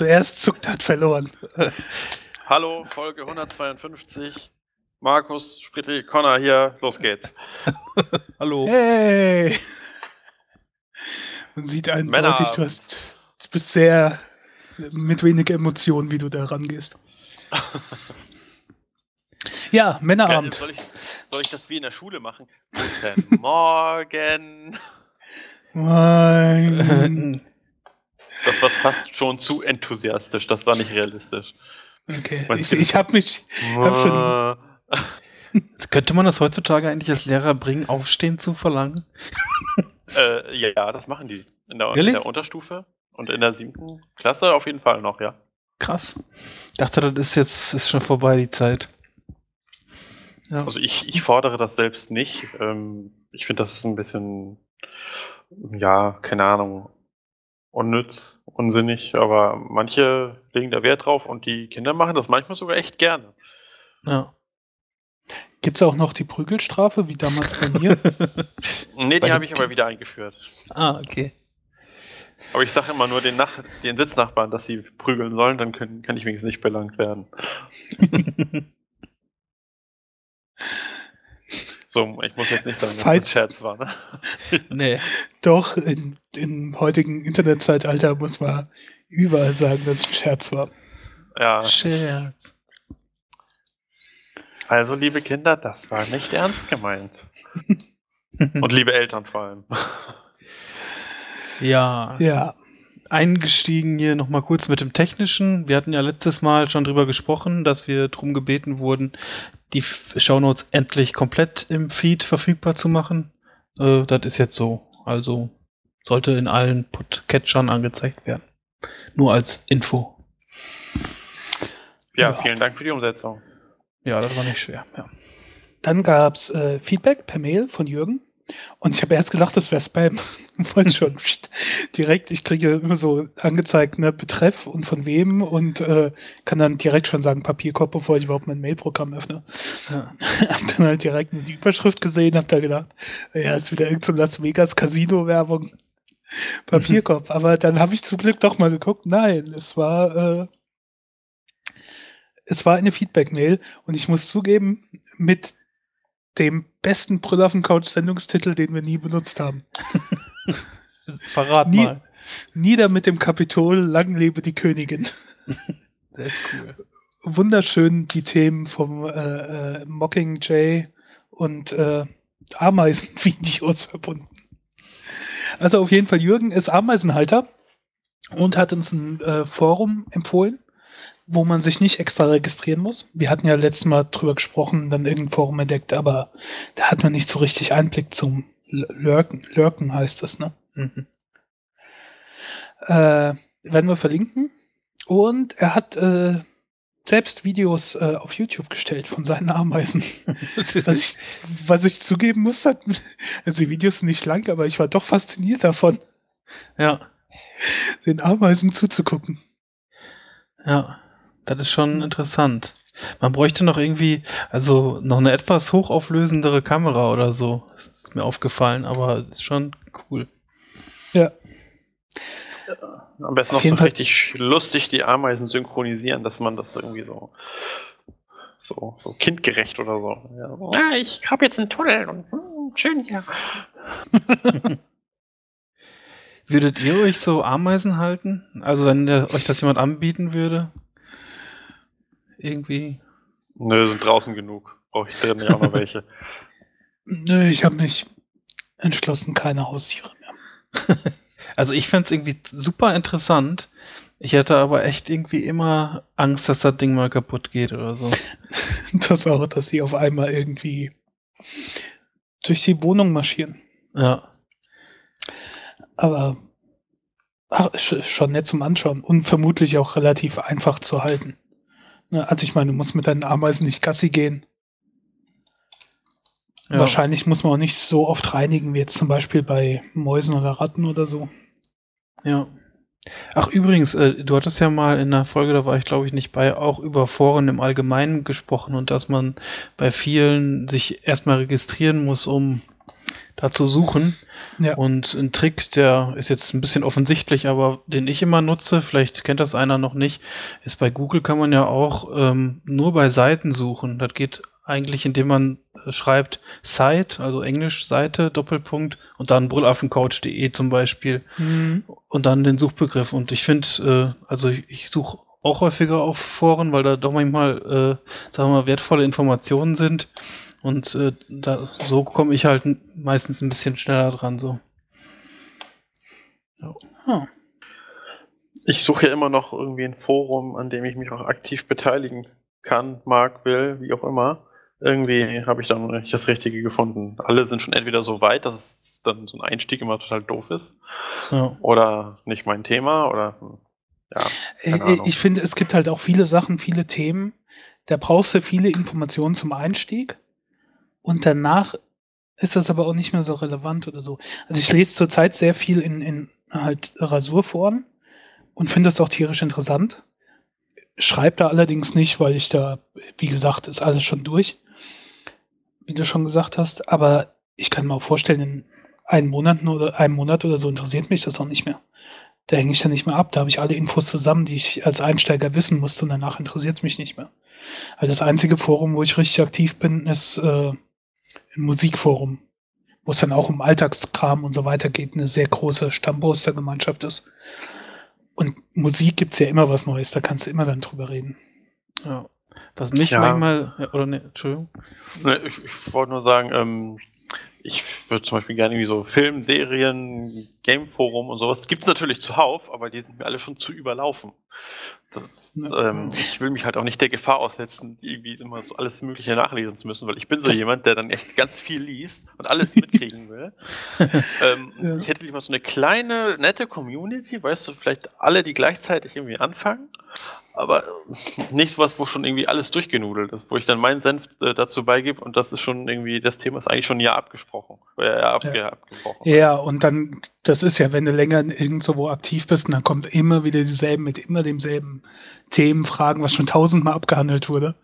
Zuerst zuckt, hat verloren. Hallo, Folge 152. Markus, Spritti, Connor hier. Los geht's. Hallo. Hey! Man sieht eindeutig, du, hast, du bist sehr mit wenig Emotionen, wie du da rangehst. ja, Männerabend. Ja, soll, ich, soll ich das wie in der Schule machen? Guten Morgen. Moin. Das war fast schon zu enthusiastisch. Das war nicht realistisch. Okay. Ich, ich habe mich. Hab Könnte man das heutzutage eigentlich als Lehrer bringen, Aufstehen zu verlangen? äh, ja, das machen die. In der, really? in der Unterstufe und in der siebten Klasse auf jeden Fall noch, ja. Krass. Ich dachte, das ist jetzt ist schon vorbei, die Zeit. Ja. Also ich, ich fordere das selbst nicht. Ähm, ich finde, das ist ein bisschen, ja, keine Ahnung, unnütz, unsinnig, aber manche legen da Wert drauf und die Kinder machen das manchmal sogar echt gerne. Ja. Gibt es auch noch die Prügelstrafe, wie damals bei mir? nee, die habe ich aber wieder eingeführt. Ah, okay. Aber ich sage immer nur den, Nach den Sitznachbarn, dass sie prügeln sollen, dann können, kann ich wenigstens nicht belangt werden. so, ich muss jetzt nicht sagen, dass Falls, das ein Scherz war, ne? nee. Doch, in, im heutigen Internetzeitalter muss man überall sagen, dass es ein Scherz war. Ja. Scherz. Also, liebe Kinder, das war nicht ernst gemeint. Und liebe Eltern vor allem. Ja. Ja. Eingestiegen hier nochmal kurz mit dem Technischen. Wir hatten ja letztes Mal schon drüber gesprochen, dass wir darum gebeten wurden, die Shownotes endlich komplett im Feed verfügbar zu machen. Äh, das ist jetzt so. Also sollte in allen Podcatchern angezeigt werden. Nur als Info. Ja, ja, vielen Dank für die Umsetzung. Ja, das war nicht schwer. Ja. Dann gab es äh, Feedback per Mail von Jürgen. Und ich habe erst gedacht, das wäre Spam. Wollte schon direkt, ich kriege immer so angezeigt, ne, Betreff und von wem und äh, kann dann direkt schon sagen Papierkorb, bevor ich überhaupt mein Mailprogramm öffne. Ja. hab dann halt direkt die Überschrift gesehen, hab da gedacht, ja, ist wieder irgendein so Las Vegas Casino-Werbung. Papierkorb. Aber dann habe ich zum Glück doch mal geguckt. Nein, es war, äh, es war eine Feedback-Mail und ich muss zugeben, mit dem besten Brüll auf dem Couch Sendungstitel, den wir nie benutzt haben. Verrat nie, mal. Nieder mit dem Kapitol, lang lebe die Königin. Das ist cool. Wunderschön die Themen vom äh, äh, Mockingjay und äh, Ameisenvideos verbunden. Also auf jeden Fall, Jürgen ist Ameisenhalter und hat uns ein äh, Forum empfohlen, wo man sich nicht extra registrieren muss. Wir hatten ja letztes Mal drüber gesprochen, dann irgendein Forum entdeckt, aber da hat man nicht so richtig Einblick zum Lurken. Lurken heißt das, ne? Mhm. Äh, werden wir verlinken. Und er hat äh, selbst Videos äh, auf YouTube gestellt von seinen Ameisen. was, ich, was ich zugeben muss, hat, also die Videos sind nicht lang, aber ich war doch fasziniert davon. Ja. Den Ameisen zuzugucken. Ja. Das ist schon interessant. Man bräuchte noch irgendwie, also noch eine etwas hochauflösendere Kamera oder so. Das ist mir aufgefallen, aber ist schon cool. Ja. Am besten noch so Fall. richtig lustig die Ameisen synchronisieren, dass man das irgendwie so so, so kindgerecht oder so. Ja, so. ja ich habe jetzt einen Tunnel und hm, schön ja. Würdet ihr euch so Ameisen halten? Also wenn der, euch das jemand anbieten würde? Irgendwie? Nö, sind draußen genug. Brauche ich drin ja auch noch welche. Nö, ich habe mich entschlossen, keine Haustiere mehr. also ich fände es irgendwie super interessant. Ich hätte aber echt irgendwie immer Angst, dass das Ding mal kaputt geht oder so. das auch, dass sie auf einmal irgendwie durch die Wohnung marschieren. Ja. Aber ach, schon nett zum Anschauen und vermutlich auch relativ einfach zu halten. Ne, also ich meine, du musst mit deinen Ameisen nicht Gassi gehen. Ja. Wahrscheinlich muss man auch nicht so oft reinigen, wie jetzt zum Beispiel bei Mäusen oder Ratten oder so. Ja. Ach, übrigens, äh, du hattest ja mal in einer Folge, da war ich glaube ich nicht bei, auch über Foren im Allgemeinen gesprochen und dass man bei vielen sich erstmal registrieren muss, um da zu suchen. Ja. Und ein Trick, der ist jetzt ein bisschen offensichtlich, aber den ich immer nutze, vielleicht kennt das einer noch nicht, ist bei Google kann man ja auch ähm, nur bei Seiten suchen. Das geht eigentlich, indem man äh, schreibt Site, also Englisch Seite, Doppelpunkt und dann brüllaffencoach.de zum Beispiel Mhm. und dann den Suchbegriff. Und ich finde, äh, also ich, ich suche auch häufiger auf Foren, weil da doch manchmal, äh, sagen wir mal, wertvolle Informationen sind. Und äh, da, so komme ich halt meistens ein bisschen schneller dran. So. Ah. Ich suche ja immer noch irgendwie ein Forum, an dem ich mich auch aktiv beteiligen kann, mag, will, wie auch immer. Irgendwie habe ich dann noch nicht das Richtige gefunden. Alle sind schon entweder so weit, dass es dann so ein Einstieg immer total doof ist, Ja. oder nicht mein Thema, oder hm, ja. Keine Ahnung. Ich finde, es gibt halt auch viele Sachen, viele Themen. Da brauchst du viele Informationen zum Einstieg. Und danach ist das aber auch nicht mehr so relevant oder so. Also ich lese zurzeit sehr viel in, in halt Rasurforen und finde das auch tierisch interessant. Schreibe da allerdings nicht, weil ich da, wie gesagt, ist alles schon durch. Wie du schon gesagt hast. Aber ich kann mir auch vorstellen, in einem Monat oder einem Monat oder so interessiert mich das auch nicht mehr. Da hänge ich dann nicht mehr ab. Da habe ich alle Infos zusammen, die ich als Einsteiger wissen musste und danach interessiert es mich nicht mehr. Also das einzige Forum, wo ich richtig aktiv bin, ist äh, ein Musikforum, wo es dann auch um Alltagskram und so weiter geht, eine sehr große Stammpostergemeinschaft ist. Und Musik gibt's ja immer was Neues, da kannst du immer dann drüber reden. ja. Was mich Ja. manchmal, oder ne, Entschuldigung. Ne, ich, ich wollte nur sagen, ähm, ich würde zum Beispiel gerne irgendwie so Film, Serien, Gameforum und sowas. Gibt es natürlich zuhauf, aber die sind mir alle schon zu überlaufen. Das, ähm, ich will mich halt auch nicht der Gefahr aussetzen, irgendwie immer so alles Mögliche nachlesen zu müssen, weil ich bin so Das- jemand, der dann echt ganz viel liest und alles mitkriegen will. ähm, Ja. Ich hätte lieber so eine kleine, nette Community, weißt du, vielleicht alle, die gleichzeitig irgendwie anfangen. Aber nicht was, wo schon irgendwie alles durchgenudelt ist, wo ich dann meinen Senf äh, dazu beigebe und das ist schon irgendwie, das Thema ist eigentlich schon ein Jahr abgesprochen. Äh, abge Ja. abgebrochen. Ja, und dann, das ist ja, wenn du länger irgendwo wo aktiv bist, und dann kommt immer wieder dieselben, mit immer demselben Themen, Fragen, was schon tausendmal abgehandelt wurde.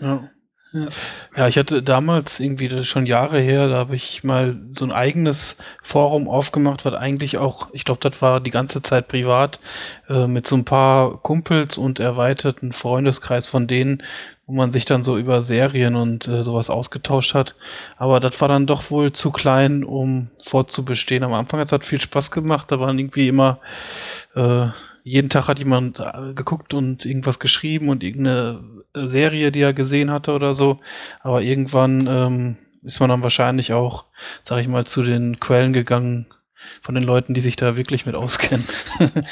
Ja. Ja. Ich hatte damals irgendwie schon Jahre her, da habe ich mal so ein eigenes Forum aufgemacht, was eigentlich auch, ich glaube, das war die ganze Zeit privat, äh, mit so ein paar Kumpels und erweiterten Freundeskreis von denen, wo man sich dann so über Serien und äh, sowas ausgetauscht hat. Aber das war dann doch wohl zu klein, um fortzubestehen. Am Anfang hat das viel Spaß gemacht, da waren irgendwie immer äh, jeden Tag hat jemand äh, geguckt und irgendwas geschrieben und irgendeine äh, Serie, die er gesehen hatte oder so. Aber irgendwann ähm, ist man dann wahrscheinlich auch, sag ich mal, zu den Quellen gegangen von den Leuten, die sich da wirklich mit auskennen.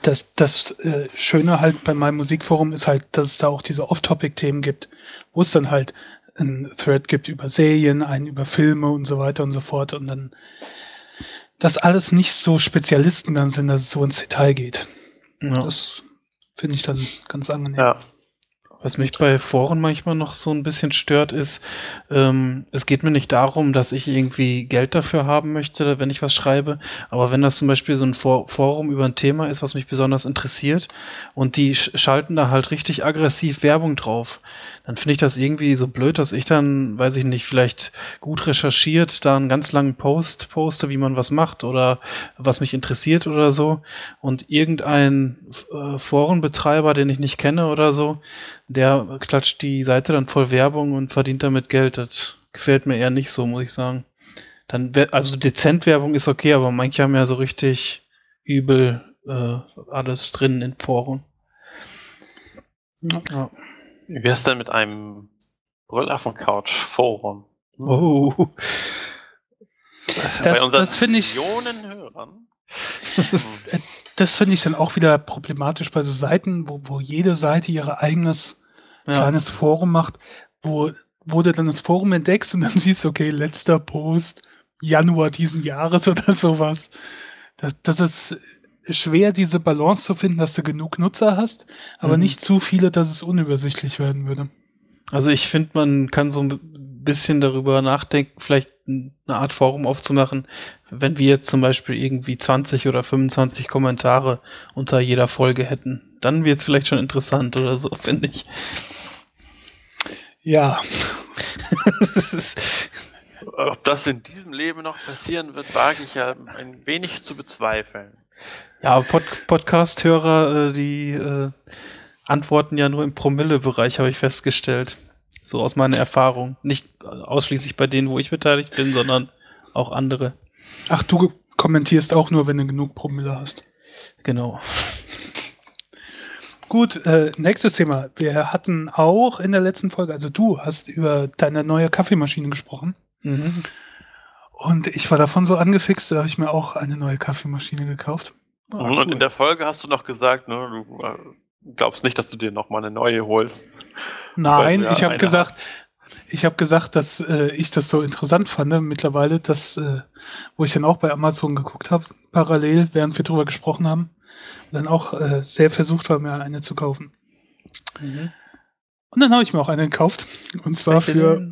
Das, das äh, Schöne halt bei meinem Musikforum ist halt, dass es da auch diese Off-Topic-Themen gibt, wo es dann halt ein Thread gibt über Serien, einen über Filme und so weiter und so fort und dann dass alles nicht so Spezialisten dann sind, dass es so ins Detail geht. Ja. Das finde ich dann ganz angenehm. Ja. Was mich bei Foren manchmal noch so ein bisschen stört, ist, ähm, es geht mir nicht darum, dass ich irgendwie Geld dafür haben möchte, wenn ich was schreibe, aber wenn das zum Beispiel so ein For Forum über ein Thema ist, was mich besonders interessiert und die sch schalten da halt richtig aggressiv Werbung drauf, dann finde ich das irgendwie so blöd, dass ich dann, weiß ich nicht, vielleicht gut recherchiert, da einen ganz langen Post poste, wie man was macht oder was mich interessiert oder so und irgendein äh, Forenbetreiber, den ich nicht kenne oder so, der klatscht die Seite dann voll Werbung und verdient damit Geld. Das gefällt mir eher nicht so, muss ich sagen. Dann also dezent Werbung ist okay, aber manche haben ja so richtig übel äh, alles drin in Foren. Ja. Wie wär's denn mit einem Brüllaffen-Couch-Forum? Oh. Das, Bei unseren das finde ich, Millionen Hörern. das finde ich dann auch wieder problematisch bei so Seiten, wo, wo jede Seite ihre eigenes Ja. kleines Forum macht, wo, wo du dann das Forum entdeckst und dann siehst, okay, letzter Post, Januar diesen Jahres oder sowas. Das, das ist schwer, diese Balance zu finden, dass du genug Nutzer hast, aber Mhm. nicht zu viele, dass es unübersichtlich werden würde. Also ich finde, man kann so ein bisschen darüber nachdenken, vielleicht eine Art Forum aufzumachen, wenn wir jetzt zum Beispiel irgendwie 20 oder 25 Kommentare unter jeder Folge hätten. Dann wird es vielleicht schon interessant oder so, finde ich. Ja, Ob das in diesem Leben noch passieren wird, wage ich ja ein wenig zu bezweifeln. Ja, Pod Podcast-Hörer, äh, die äh, antworten ja nur im Promille-Bereich, habe ich festgestellt. So aus meiner Erfahrung. Nicht ausschließlich bei denen, wo ich beteiligt bin, sondern auch andere. Ach, du kommentierst auch nur, wenn du genug Promille hast. Genau. Gut, äh, nächstes Thema. Wir hatten auch in der letzten Folge, also du hast über deine neue Kaffeemaschine gesprochen. Mhm. Und ich war davon so angefixt, da habe ich mir auch eine neue Kaffeemaschine gekauft. Oh, und cool. in der Folge hast du noch gesagt, ne, du äh, glaubst nicht, dass du dir noch mal eine neue holst. Nein, ich habe gesagt, hast. ich habe gesagt, dass äh, ich das so interessant fand mittlerweile, dass äh, wo ich dann auch bei Amazon geguckt habe, parallel, während wir drüber gesprochen haben, dann auch äh, sehr versucht war, mir eine zu kaufen. Mhm. Und dann habe ich mir auch eine gekauft. Und zwar für,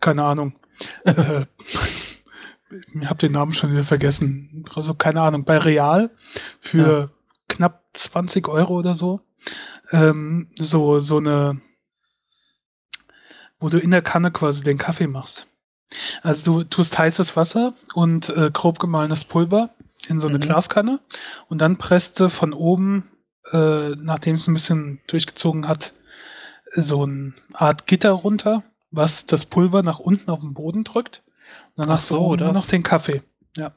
keine Ahnung, äh, ich habe den Namen schon wieder vergessen. Also keine Ahnung, bei Real für ja. knapp 20 Euro oder so. Ähm, so, so eine, wo du in der Kanne quasi den Kaffee machst. Also du tust heißes Wasser und äh, grob gemahlenes Pulver in so eine mhm. Glaskanne und dann presst du von oben, äh, nachdem es ein bisschen durchgezogen hat, so eine Art Gitter runter, was das Pulver nach unten auf den Boden drückt. Dann hast so, nur noch den Kaffee. Ja.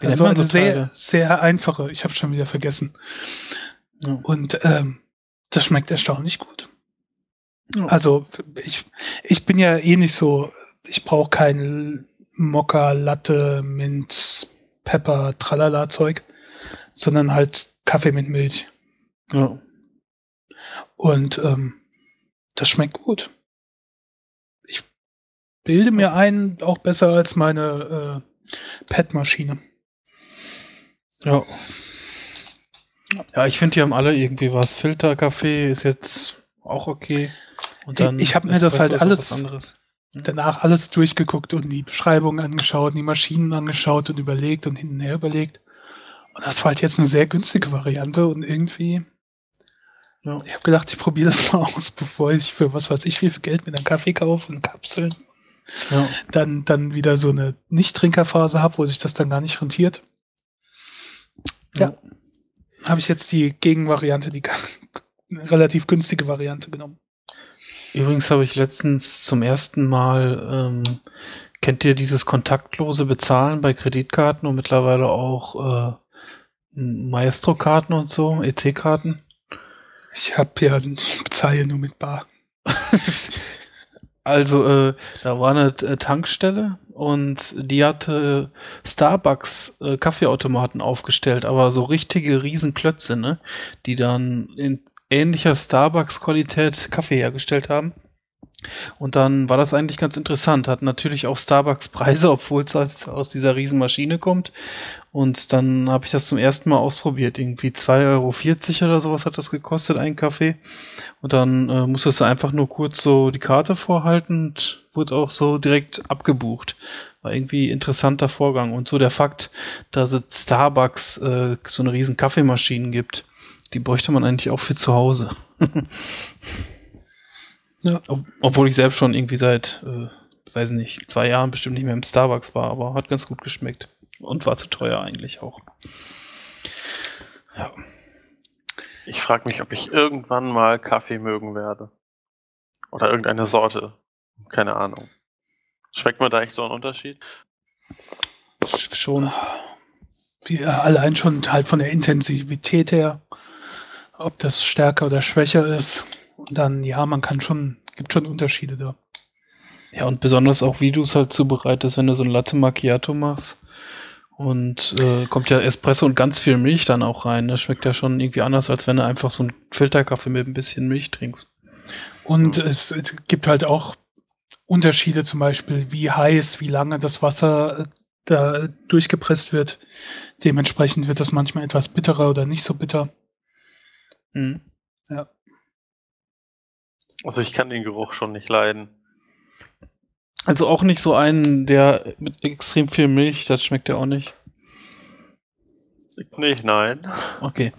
Wie also eine sehr, sehr einfache, ich habe schon wieder vergessen. Ja. Und ähm, das schmeckt erstaunlich gut. Ja. Also ich, ich bin ja eh nicht so, ich brauche kein Mokka, Latte, Mint, Pepper, Tralala Zeug, sondern halt Kaffee mit Milch. Ja. Und ähm, das schmeckt gut. Bilde mir ein, auch besser als meine äh, Pet-Maschine. Ja. Ja, ich finde, die haben alle irgendwie was. Filterkaffee ist jetzt auch okay. Und dann ich habe mir das halt alles danach alles durchgeguckt und die Beschreibungen angeschaut, die Maschinen angeschaut und überlegt und hin und her überlegt. Und das war halt jetzt eine sehr günstige Variante und irgendwie, ja. ich habe gedacht, ich probiere das mal aus, bevor ich für was weiß ich wie viel Geld mit einem Kaffee kaufe und Kapseln. Ja. Dann, dann wieder so eine Nicht-Trinkerphase habe, wo sich das dann gar nicht rentiert. Ja. ja. Habe ich jetzt die Gegenvariante, die relativ günstige Variante genommen. Übrigens habe ich letztens zum ersten Mal, ähm, kennt ihr dieses kontaktlose Bezahlen bei Kreditkarten und mittlerweile auch äh, Maestro-Karten und so, EC-Karten? Ich habe ja, ich bezahle nur mit Bar. also, äh, da war eine äh, Tankstelle und die hatte Starbucks äh, Kaffeeautomaten aufgestellt, aber so richtige Riesenklötze, ne? Die dann in ähnlicher Starbucks-Qualität Kaffee hergestellt haben. Und dann war das eigentlich ganz interessant. Hat natürlich auch Starbucks Preise, obwohl es aus dieser Riesenmaschine kommt. Und dann habe ich das zum ersten Mal ausprobiert. Irgendwie 2,40 Euro oder sowas hat das gekostet, ein Kaffee. Und dann äh, musstest du einfach nur kurz so die Karte vorhalten und wurde auch so direkt abgebucht. War irgendwie interessanter Vorgang. Und so der Fakt, dass es Starbucks äh, so eine riesen Kaffeemaschinen gibt die bräuchte man eigentlich auch für zu Hause. ja. Ob, obwohl ich selbst schon irgendwie seit, äh, weiß nicht, zwei Jahren bestimmt nicht mehr im Starbucks war, aber hat ganz gut geschmeckt. Und war zu teuer eigentlich auch. Ja. Ich frage mich, ob ich irgendwann mal Kaffee mögen werde. Oder irgendeine Sorte. Keine Ahnung. Schmeckt man da echt so einen Unterschied? Schon. Wie, allein schon halt von der Intensivität her ob das stärker oder schwächer ist. Und dann, ja, man kann schon, gibt schon Unterschiede da. Ja, und besonders auch, wie du es halt zubereitest, wenn du so ein Latte Macchiato machst. Und äh, kommt ja Espresso und ganz viel Milch dann auch rein. Das schmeckt ja schon irgendwie anders, als wenn du einfach so einen Filterkaffee mit ein bisschen Milch trinkst. Und es, es gibt halt auch Unterschiede, zum Beispiel, wie heiß, wie lange das Wasser äh, da durchgepresst wird. Dementsprechend wird das manchmal etwas bitterer oder nicht so bitter. Mhm. Ja. Also ich kann den Geruch schon nicht leiden. Also auch nicht so einen, der mit extrem viel Milch, das schmeckt ja auch nicht. Nicht, nein. Okay.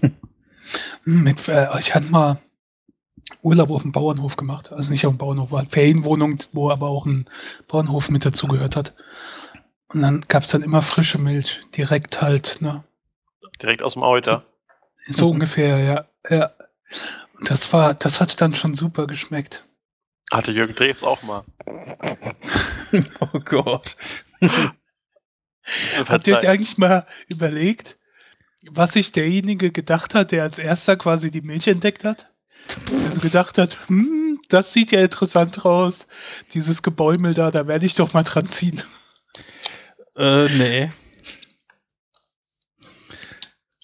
mit, äh, ich hatte mal, Urlaub auf dem Bauernhof gemacht. Also nicht auf dem Bauernhof, war eine Ferienwohnung, wo aber auch ein Bauernhof mit dazugehört hat. Und dann gab es dann immer frische Milch, direkt halt, ne? Direkt aus dem Euter. So ungefähr, ja. ja. Und das war, das hat dann schon super geschmeckt. Hatte Jürgen Drews auch mal. oh Gott. Habt ihr euch eigentlich mal überlegt, was sich derjenige gedacht hat, der als erster quasi die Milch entdeckt hat? Also gedacht hat, hm, das sieht ja interessant aus, dieses Gebäumel da, da werde ich doch mal dran ziehen. Äh, nee.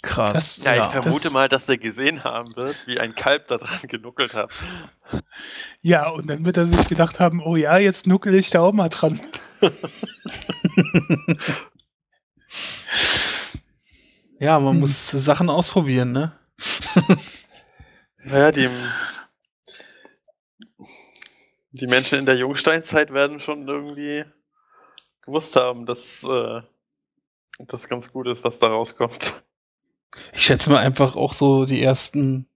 Krass. Das, ja, ich ja, vermute das, mal, dass er gesehen haben wird, wie ein Kalb da dran genuckelt hat. Ja, und dann wird er sich gedacht haben, oh ja, jetzt nuckel ich da auch mal dran. ja, man hm. muss Sachen ausprobieren, ne? naja, die, die Menschen in der Jungsteinzeit werden schon irgendwie gewusst haben, dass äh, das ganz gut ist, was da rauskommt. Ich schätze mal einfach auch so, die ersten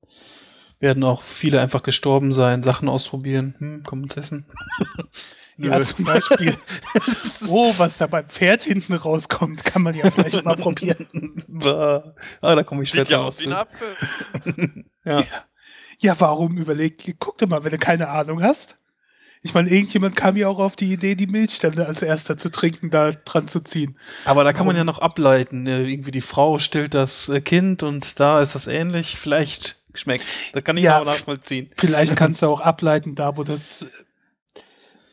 werden auch viele einfach gestorben sein, Sachen ausprobieren. Hm, komm uns essen. ja, zum Beispiel. oh, was da beim Pferd hinten rauskommt, kann man ja vielleicht mal probieren. ah, da komme ich später Sieht ja aus wie ein Apfel. ja. ja. ja. warum überleg, guck dir mal, wenn du keine Ahnung hast. Ich meine, irgendjemand kam ja auch auf die Idee, die Milch dann als erster zu trinken, da dran zu ziehen. Aber da kann man ja noch ableiten. Ne? Irgendwie die Frau stillt das äh, Kind und da ist das ähnlich. Vielleicht schmeckt Da kann ich ja, auch nachvollziehen. Vielleicht kannst du auch ableiten, da wo das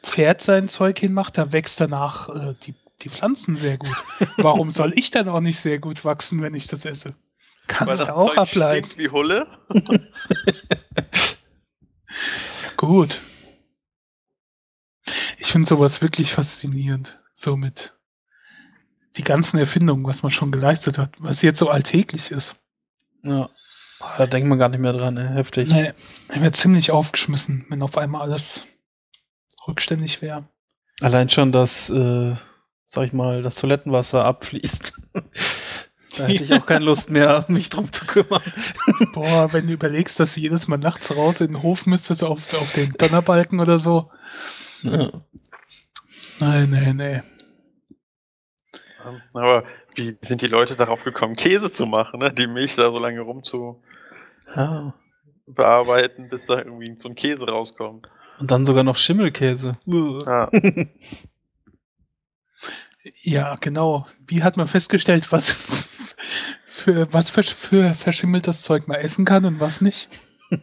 Pferd sein Zeug hinmacht, da wächst danach äh, die, die Pflanzen sehr gut. Warum soll ich dann auch nicht sehr gut wachsen, wenn ich das esse? Kannst du auch Zeug ableiten. wie Hulle? gut. Ich finde sowas wirklich faszinierend. So mit die ganzen Erfindungen, was man schon geleistet hat, was jetzt so alltäglich ist. Ja. Da denkt man gar nicht mehr dran, ey. heftig. Nee, ich wäre ziemlich aufgeschmissen, wenn auf einmal alles rückständig wäre. Allein schon, dass, äh, sag ich mal, das Toilettenwasser abfließt. da hätte ich auch keine Lust mehr, mich drum zu kümmern. Boah, wenn du überlegst, dass du jedes Mal nachts raus in den Hof müsstest, auf, auf den Donnerbalken oder so, ja. Nein, nein, nein. Aber wie sind die Leute darauf gekommen, Käse zu machen, ne? die Milch da so lange rum zu ja. bearbeiten, bis da irgendwie so ein Käse rauskommt. Und dann sogar noch Schimmelkäse. Ja. ja, genau. Wie hat man festgestellt, was für was für, für verschimmeltes Zeug man essen kann und was nicht?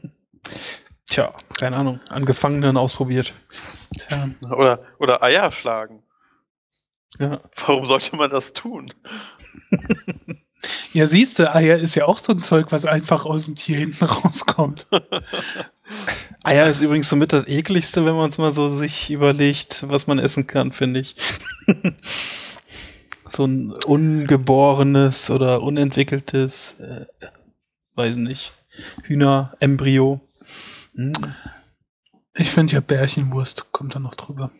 Tja, keine Ahnung. Angefangen dann ausprobiert. Tja. Oder, oder Eier schlagen. Ja. Warum sollte man das tun? ja, siehst du, Eier ist ja auch so ein Zeug, was einfach aus dem Tier hinten rauskommt. Eier ist übrigens somit das ekligste, wenn man es mal so sich überlegt, was man essen kann, finde ich. so ein ungeborenes oder unentwickeltes, äh, weiß nicht, Hühnerembryo. Hm. Ich finde ja Bärchenwurst, kommt da noch drüber.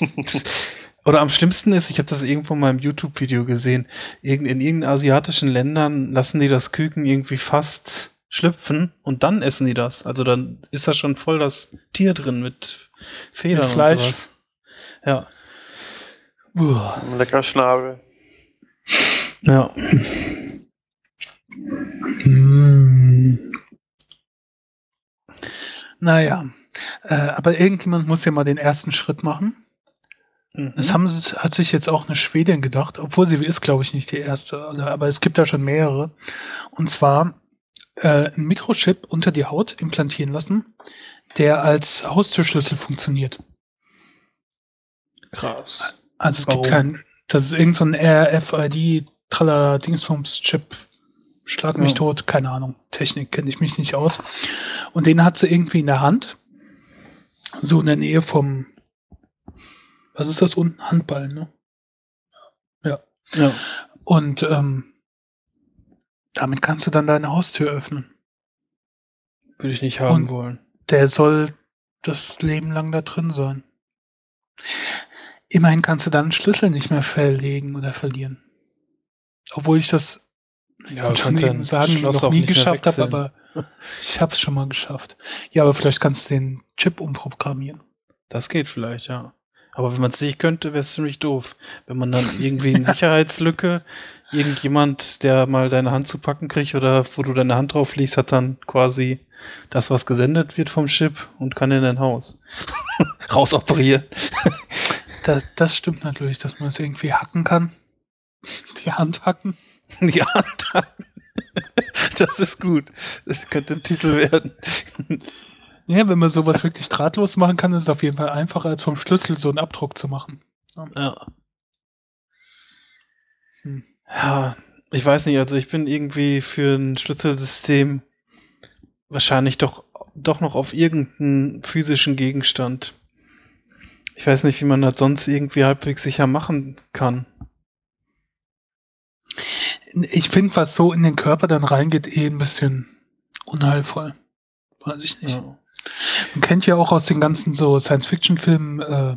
Oder am schlimmsten ist, ich habe das irgendwo in meinem YouTube-Video gesehen, in irgendeinen asiatischen Ländern lassen die das Küken irgendwie fast schlüpfen und dann essen die das. Also dann ist da schon voll das Tier drin mit Federn mit Fleisch. und sowas. Ja. Uah. Lecker Schnabel. Ja. Mm. Naja, äh, aber irgendjemand muss ja mal den ersten Schritt machen. Mhm. Das haben, hat sich jetzt auch eine Schwedin gedacht, obwohl sie ist, glaube ich, nicht die erste, aber es gibt da schon mehrere. Und zwar äh, einen Mikrochip unter die Haut implantieren lassen, der als Haustürschlüssel funktioniert. Krass. Also es Warum? gibt keinen, das ist irgendein so RFID Tralla Dingsbums Chip Schlag mich ja. tot, keine Ahnung. Technik kenne ich mich nicht aus. Und den hat sie irgendwie in der Hand. So in der Nähe vom, was ist das unten? Handball, ne? Ja. Ja. Und ähm, damit kannst du dann deine Haustür öffnen. Würde ich nicht haben Und wollen. Der soll das Leben lang da drin sein. Immerhin kannst du dann einen Schlüssel nicht mehr verlegen oder verlieren. Obwohl ich das ja, schon eben sagen, Schloss noch nie geschafft habe, aber Ich hab's schon mal geschafft. Ja, aber vielleicht kannst du den Chip umprogrammieren. Das geht vielleicht, ja. Aber wenn man es nicht könnte, wäre es ziemlich doof. Wenn man dann irgendwie eine Sicherheitslücke, irgendjemand, der mal deine Hand zu packen kriegt oder wo du deine Hand drauf legst, hat dann quasi das, was gesendet wird vom Chip und kann in dein Haus rausoperieren. Das, das stimmt natürlich, dass man es irgendwie hacken kann. Die Hand hacken. Hacken. Das ist gut. Das könnte ein Titel werden. Ja, wenn man sowas wirklich drahtlos machen kann, ist es auf jeden Fall einfacher, als vom Schlüssel so einen Abdruck zu machen. Ja. Hm. Ja, ich weiß nicht, also ich bin irgendwie für ein Schlüsselsystem wahrscheinlich doch, doch noch auf irgendeinen physischen Gegenstand. Ich weiß nicht, wie man das sonst irgendwie halbwegs sicher machen kann. Ich finde, was so in den Körper dann reingeht, eh ein bisschen unheilvoll. Weiß ich nicht. Ja. Man kennt ja auch aus den ganzen so Science-Fiction-Filmen, äh,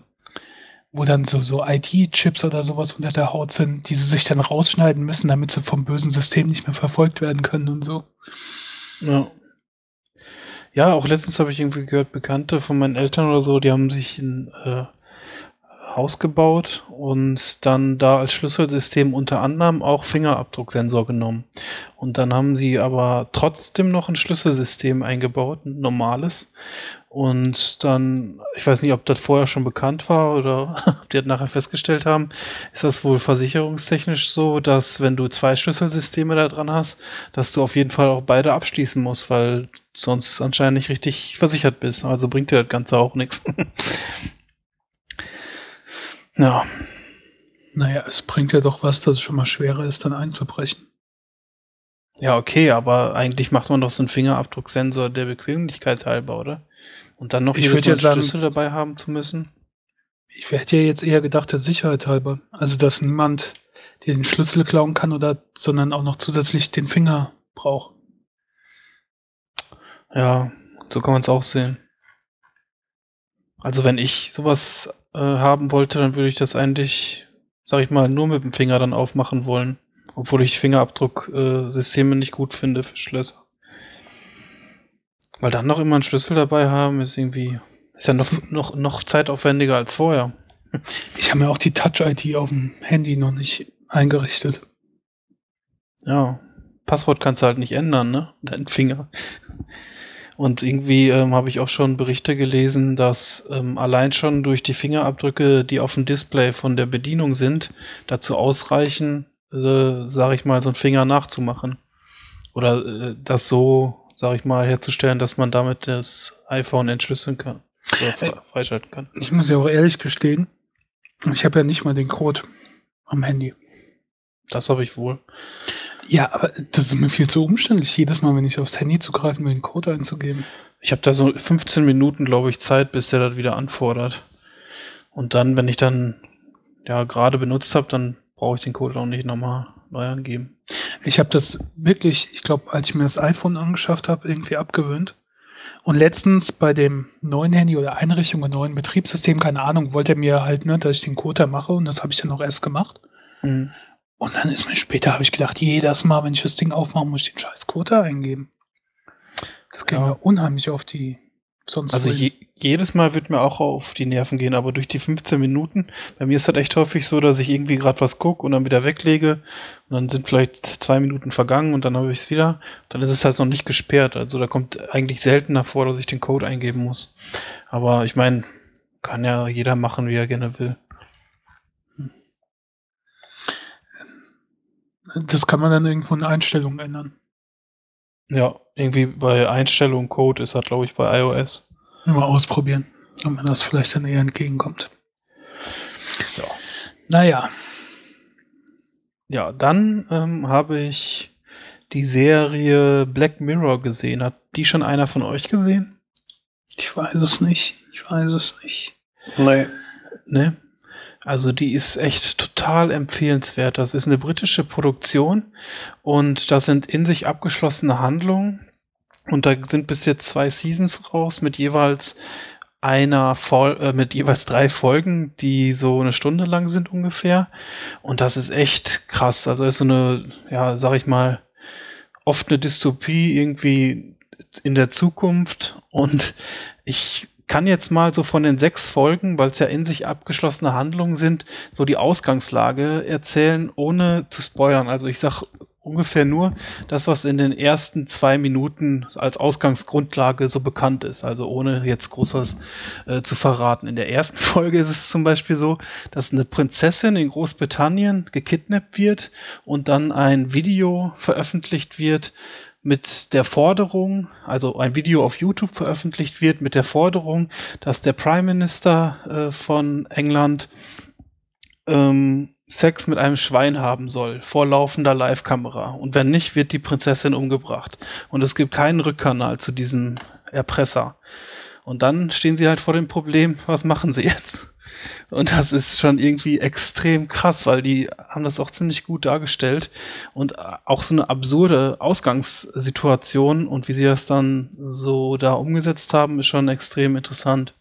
wo dann so, so IT-Chips oder sowas unter der Haut sind, die sie sich dann rausschneiden müssen, damit sie vom bösen System nicht mehr verfolgt werden können und so. Ja. Ja, auch letztens habe ich irgendwie gehört, Bekannte von meinen Eltern oder so, die haben sich ein äh, Haus gebaut und dann da als Schlüsselsystem unter anderem auch Fingerabdrucksensor genommen. Und dann haben sie aber trotzdem noch ein Schlüsselsystem eingebaut, ein normales. Und dann, ich weiß nicht, ob das vorher schon bekannt war oder ob die das nachher festgestellt haben, ist das wohl versicherungstechnisch so, dass wenn du zwei Schlüsselsysteme da dran hast, dass du auf jeden Fall auch beide abschließen musst, weil sonst anscheinend nicht richtig versichert bist. Also bringt dir das Ganze auch nichts. Ja. Naja, es bringt ja doch was, dass es schon mal schwerer ist, dann einzubrechen. Ja, okay, aber eigentlich macht man doch so einen Fingerabdrucksensor der Bequemlichkeit halber, oder? Und dann noch ich würde ja sagen, Schlüssel dabei haben zu müssen? Ich hätte ja jetzt eher gedacht, der Sicherheit halber. Also, dass niemand dir den Schlüssel klauen kann oder, sondern auch noch zusätzlich den Finger braucht. Ja, so kann man es auch sehen. Also, wenn ich sowas äh, haben wollte, dann würde ich das eigentlich, sag ich mal, nur mit dem Finger dann aufmachen wollen. Obwohl ich Fingerabdrucksysteme äh, nicht gut finde für Schlösser. Weil dann noch immer einen Schlüssel dabei haben, ist irgendwie, ist ja noch, noch, noch zeitaufwendiger als vorher. Ich habe mir auch die Touch-ID auf dem Handy noch nicht eingerichtet. Ja, Passwort kannst du halt nicht ändern, ne? Dein Finger. Und irgendwie ähm, habe ich auch schon Berichte gelesen, dass ähm, allein schon durch die Fingerabdrücke, die auf dem Display von der Bedienung sind, dazu ausreichen, äh, sage ich mal, so einen Finger nachzumachen. Oder äh, das so, sage ich mal, herzustellen, dass man damit das iPhone entschlüsseln kann. Oder fre freischalten kann. Ich muss ja auch ehrlich gestehen, ich habe ja nicht mal den Code am Handy. Das habe ich wohl. Ja, aber das ist mir viel zu umständlich, jedes Mal, wenn ich aufs Handy zugreifen will, den Code einzugeben. Ich habe da so 15 Minuten, glaube ich, Zeit, bis der das wieder anfordert. Und dann, wenn ich dann ja gerade benutzt habe, dann brauche ich den Code auch nicht nochmal neu angeben. Ich habe das wirklich, ich glaube, als ich mir das iPhone angeschafft habe, irgendwie abgewöhnt. Und letztens bei dem neuen Handy oder Einrichtung und neuen Betriebssystem, keine Ahnung, wollte er mir halt, ne, dass ich den Code da mache und das habe ich dann auch erst gemacht. Mhm. Und dann ist mir später, habe ich gedacht, jedes Mal, wenn ich das Ding aufmache, muss ich den scheiß Code eingeben. Das geht ja. mir unheimlich auf die sonst. Also je, jedes Mal wird mir auch auf die Nerven gehen, aber durch die 15 Minuten, bei mir ist das echt häufig so, dass ich irgendwie gerade was gucke und dann wieder weglege und dann sind vielleicht zwei Minuten vergangen und dann habe ich es wieder. Dann ist es halt noch nicht gesperrt. Also da kommt eigentlich seltener vor, dass ich den Code eingeben muss. Aber ich meine, kann ja jeder machen, wie er gerne will. Das kann man dann irgendwo in Einstellungen ändern. Ja, irgendwie bei Einstellungen Code ist das, glaube ich, bei iOS. Mal ausprobieren, ob man das vielleicht dann eher entgegenkommt. Ja. Naja. Ja, dann ähm, habe ich die Serie Black Mirror gesehen. Hat die schon einer von euch gesehen? Ich weiß es nicht. Ich weiß es nicht. Nee. Ne? Also die ist echt total empfehlenswert. Das ist eine britische Produktion und das sind in sich abgeschlossene Handlungen. Und da sind bis jetzt zwei Seasons raus mit jeweils einer Vol äh, mit jeweils drei Folgen, die so eine Stunde lang sind ungefähr. Und das ist echt krass. Also ist so eine, ja, sag ich mal, oft eine Dystopie irgendwie in der Zukunft und ich kann jetzt mal so von den sechs Folgen, weil es ja in sich abgeschlossene Handlungen sind, so die Ausgangslage erzählen, ohne zu spoilern. Also ich sag ungefähr nur das, was in den ersten zwei Minuten als Ausgangsgrundlage so bekannt ist. Also ohne jetzt großes äh, zu verraten. In der ersten Folge ist es zum Beispiel so, dass eine Prinzessin in Großbritannien gekidnappt wird und dann ein Video veröffentlicht wird, mit der Forderung, also ein Video auf YouTube veröffentlicht wird mit der Forderung, dass der Prime Minister äh, von England ähm, Sex mit einem Schwein haben soll, vor laufender Live-Kamera. Und wenn nicht, wird die Prinzessin umgebracht. Und es gibt keinen Rückkanal zu diesem Erpresser. Und dann stehen sie halt vor dem Problem, was machen sie jetzt? Und das ist schon irgendwie extrem krass, weil die haben das auch ziemlich gut dargestellt. Und auch so eine absurde Ausgangssituation und wie sie das dann so da umgesetzt haben, ist schon extrem interessant.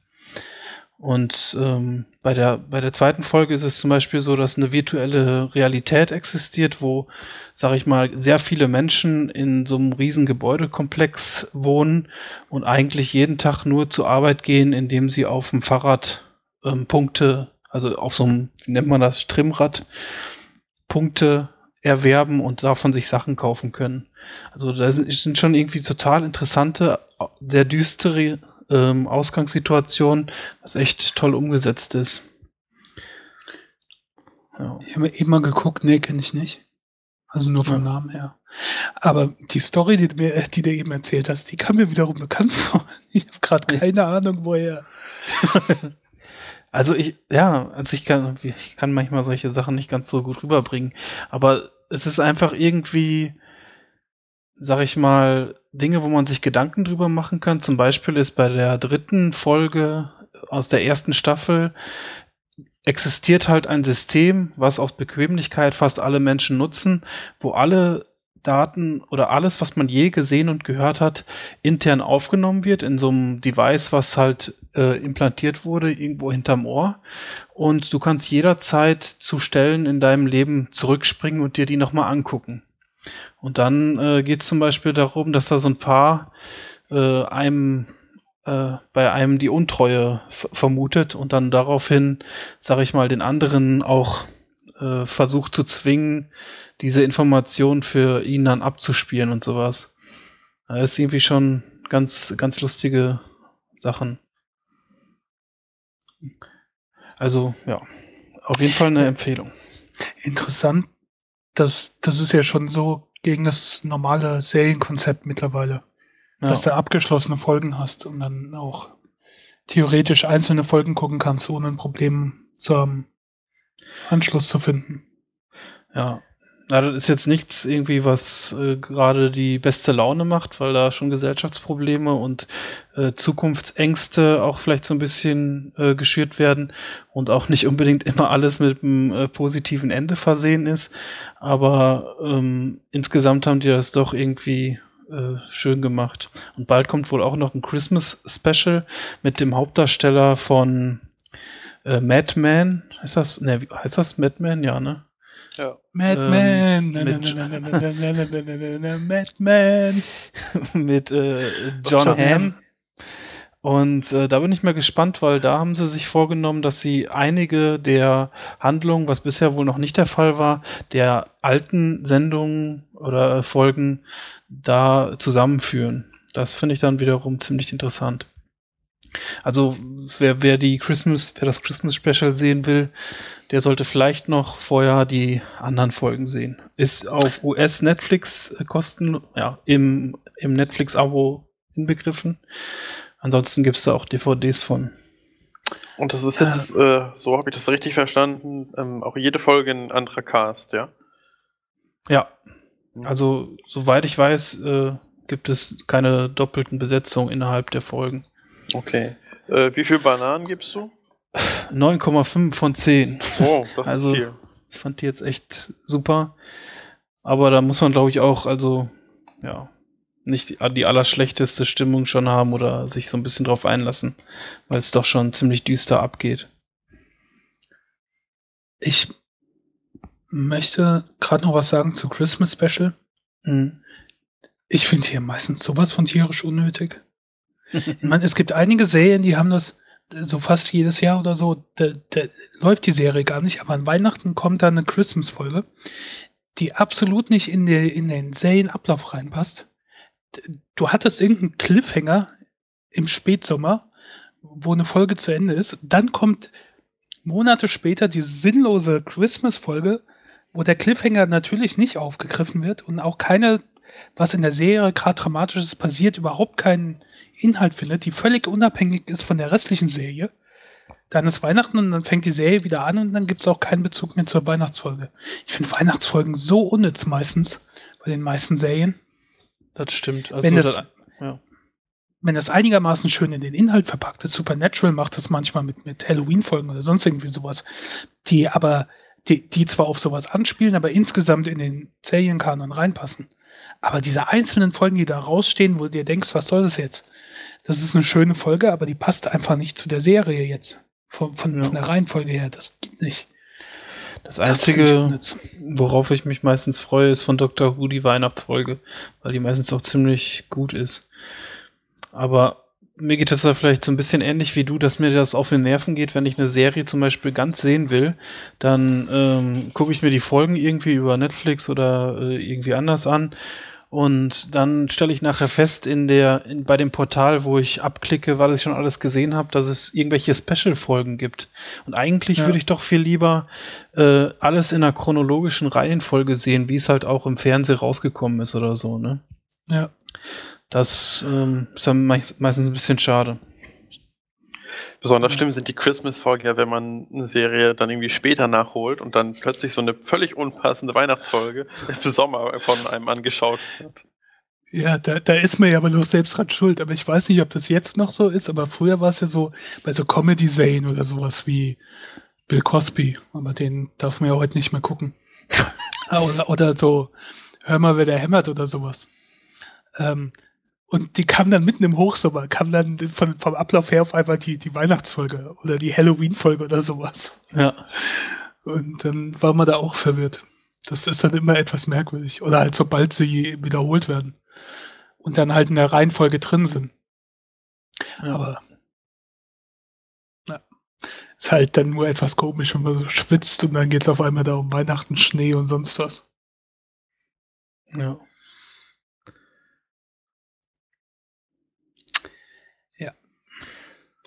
Und ähm, bei, der, bei der zweiten Folge ist es zum Beispiel so, dass eine virtuelle Realität existiert, wo, sage ich mal, sehr viele Menschen in so einem riesen Gebäudekomplex wohnen und eigentlich jeden Tag nur zur Arbeit gehen, indem sie auf dem Fahrrad ähm, Punkte, also auf so einem, wie nennt man das, Trimmrad, Punkte erwerben und davon sich Sachen kaufen können. Also da sind schon irgendwie total interessante, sehr düstere ähm, Ausgangssituationen, was echt toll umgesetzt ist. Ja. Ich habe eben mal geguckt, nee, kenne ich nicht. Also nur vom ja. Namen her. Aber die Story, die du, mir, die du eben erzählt hast, die kam mir wiederum bekannt vor. Ich habe gerade keine Ahnung, woher. Also ich, ja, also ich kann, ich kann manchmal solche Sachen nicht ganz so gut rüberbringen. Aber es ist einfach irgendwie, sag ich mal, Dinge, wo man sich Gedanken drüber machen kann. Zum Beispiel ist bei der dritten Folge aus der ersten Staffel existiert halt ein System, was aus Bequemlichkeit fast alle Menschen nutzen, wo alle Daten oder alles, was man je gesehen und gehört hat, intern aufgenommen wird in so einem Device, was halt äh, implantiert wurde, irgendwo hinterm Ohr. Und du kannst jederzeit zu Stellen in deinem Leben zurückspringen und dir die nochmal angucken. Und dann äh, geht es zum Beispiel darum, dass da so ein Paar äh, einem äh, bei einem die Untreue vermutet und dann daraufhin, sage ich mal, den anderen auch äh, versucht zu zwingen, diese Information für ihn dann abzuspielen und sowas. Das ist irgendwie schon ganz, ganz lustige Sachen. Also, ja, auf jeden Fall eine Empfehlung. Interessant. Das, das ist ja schon so gegen das normale Serienkonzept mittlerweile. Ja. Dass du abgeschlossene Folgen hast und dann auch theoretisch einzelne Folgen gucken kannst, ohne ein Problem zu haben, Anschluss zu finden. Ja, na, das ist jetzt nichts irgendwie, was äh, gerade die beste Laune macht, weil da schon Gesellschaftsprobleme und äh, Zukunftsängste auch vielleicht so ein bisschen äh, geschürt werden und auch nicht unbedingt immer alles mit einem äh, positiven Ende versehen ist. Aber ähm, insgesamt haben die das doch irgendwie äh, schön gemacht. Und bald kommt wohl auch noch ein Christmas Special mit dem Hauptdarsteller von äh, Madman. Heißt das? Ne, heißt das Madman? Ja, ne? Ja. Madman. Madman. mit äh, John Hamm. Und äh, da bin ich mal gespannt, weil da haben sie sich vorgenommen, dass sie einige der Handlungen, was bisher wohl noch nicht der Fall war, der alten Sendungen oder Folgen da zusammenführen. Das finde ich dann wiederum ziemlich interessant. Also wer, wer die Christmas, wer das Christmas Special sehen will, der sollte vielleicht noch vorher die anderen Folgen sehen. Ist auf US Netflix Kosten, ja, im, im Netflix-Abo inbegriffen. Ansonsten gibt es da auch DVDs von. Und das ist jetzt, äh, äh so habe ich das richtig verstanden, ähm, auch jede Folge ein anderer Cast, ja? Ja. Mhm. Also, soweit ich weiß, äh, gibt es keine doppelten Besetzungen innerhalb der Folgen. Okay. Äh, wie viele Bananen gibst du? 9,5 von 10. Oh, das also, ist viel. Ich fand die jetzt echt super. Aber da muss man, glaube ich, auch, also, ja, nicht die, die allerschlechteste Stimmung schon haben oder sich so ein bisschen drauf einlassen, weil es doch schon ziemlich düster abgeht. Ich möchte gerade noch was sagen zu Christmas Special. Mhm. Ich finde hier meistens sowas von tierisch unnötig. Meine, es gibt einige Serien, die haben das so fast jedes Jahr oder so, da, da läuft die Serie gar nicht, aber an Weihnachten kommt da eine Christmas-Folge, die absolut nicht in, die, in den Serienablauf reinpasst. Du hattest irgendeinen Cliffhanger im Spätsommer, wo eine Folge zu Ende ist. Dann kommt Monate später die sinnlose Christmas-Folge, wo der Cliffhanger natürlich nicht aufgegriffen wird und auch keine, was in der Serie gerade Dramatisches passiert, überhaupt keinen Inhalt findet, die völlig unabhängig ist von der restlichen Serie. Dann ist Weihnachten und dann fängt die Serie wieder an und dann gibt es auch keinen Bezug mehr zur Weihnachtsfolge. Ich finde Weihnachtsfolgen so unnütz meistens bei den meisten Serien. Das stimmt. Also wenn, das, das, ja. wenn das einigermaßen schön in den Inhalt verpackt ist, Supernatural macht das manchmal mit, mit Halloween-Folgen oder sonst irgendwie sowas, die aber, die, die zwar auf sowas anspielen, aber insgesamt in den Serienkanon reinpassen. Aber diese einzelnen Folgen, die da rausstehen, wo du dir denkst, was soll das jetzt? Das ist eine schöne Folge, aber die passt einfach nicht zu der Serie jetzt. Von, von, ja. von der Reihenfolge her. Das geht nicht. Das Einzige, das worauf ich mich meistens freue, ist von Dr. Who die Weihnachtsfolge, weil die meistens auch ziemlich gut ist. Aber mir geht es da vielleicht so ein bisschen ähnlich wie du, dass mir das auf den Nerven geht, wenn ich eine Serie zum Beispiel ganz sehen will, dann ähm, gucke ich mir die Folgen irgendwie über Netflix oder äh, irgendwie anders an und dann stelle ich nachher fest in der, in, bei dem Portal, wo ich abklicke, weil ich schon alles gesehen habe, dass es irgendwelche Special-Folgen gibt. Und eigentlich ja. würde ich doch viel lieber äh, alles in einer chronologischen Reihenfolge sehen, wie es halt auch im Fernsehen rausgekommen ist oder so, ne? Ja. Das ähm, ist dann meistens ein bisschen schade. Besonders schlimm sind die Christmas-Folgen ja, wenn man eine Serie dann irgendwie später nachholt und dann plötzlich so eine völlig unpassende Weihnachtsfolge für Sommer von einem angeschaut wird. Ja, da, da ist mir ja aber nur selbst dran schuld. Aber ich weiß nicht, ob das jetzt noch so ist, aber früher war es ja so bei so Comedy-Serien oder sowas wie Bill Cosby. Aber den darf man ja heute nicht mehr gucken. oder, oder so, hör mal, wer der hämmert oder sowas. Ähm, und die kam dann mitten im Hochsommer, kam dann von, vom Ablauf her auf einmal die, die Weihnachtsfolge oder die Halloween-Folge oder sowas. Ja. Und dann war man da auch verwirrt. Das ist dann immer etwas merkwürdig. Oder halt sobald sie wiederholt werden. Und dann halt in der Reihenfolge drin sind. Ja. Aber ja. ist halt dann nur etwas komisch, wenn man so schwitzt und dann geht es auf einmal da um Weihnachten, Schnee und sonst was. Ja.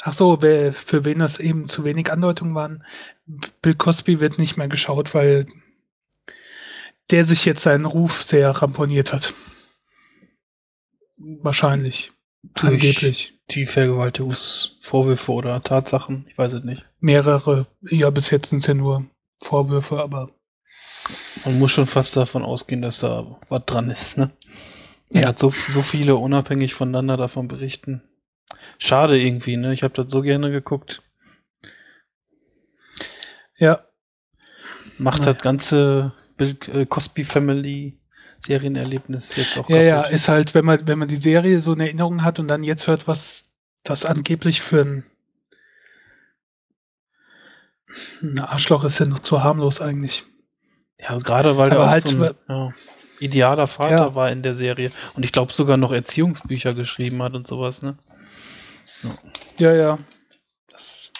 Ach so, wer, für wen das eben zu wenig Andeutungen waren. Bill Cosby wird nicht mehr geschaut, weil der sich jetzt seinen Ruf sehr ramponiert hat. Wahrscheinlich. Durch angeblich. Die Vergewaltigungsvorwürfe oder Tatsachen, ich weiß es nicht. Mehrere, ja, bis jetzt sind es ja nur Vorwürfe, aber. Man muss schon fast davon ausgehen, dass da was dran ist, ne? Er ja. hat so, so viele unabhängig voneinander davon berichten. Schade irgendwie, ne? Ich habe das so gerne geguckt. Ja. Macht naja. das ganze Bill äh, Cosby Family Serienerlebnis jetzt auch. Ja, kaputt. ja, ist halt, wenn man, wenn man die Serie so in Erinnerung hat und dann jetzt hört, was das angeblich für ein, ein Arschloch ist ja noch zu harmlos eigentlich. Ja, gerade weil der halt, so ein ja, idealer Vater ja. war in der Serie und ich glaube sogar noch Erziehungsbücher geschrieben hat und sowas, ne? Ja, ja. Das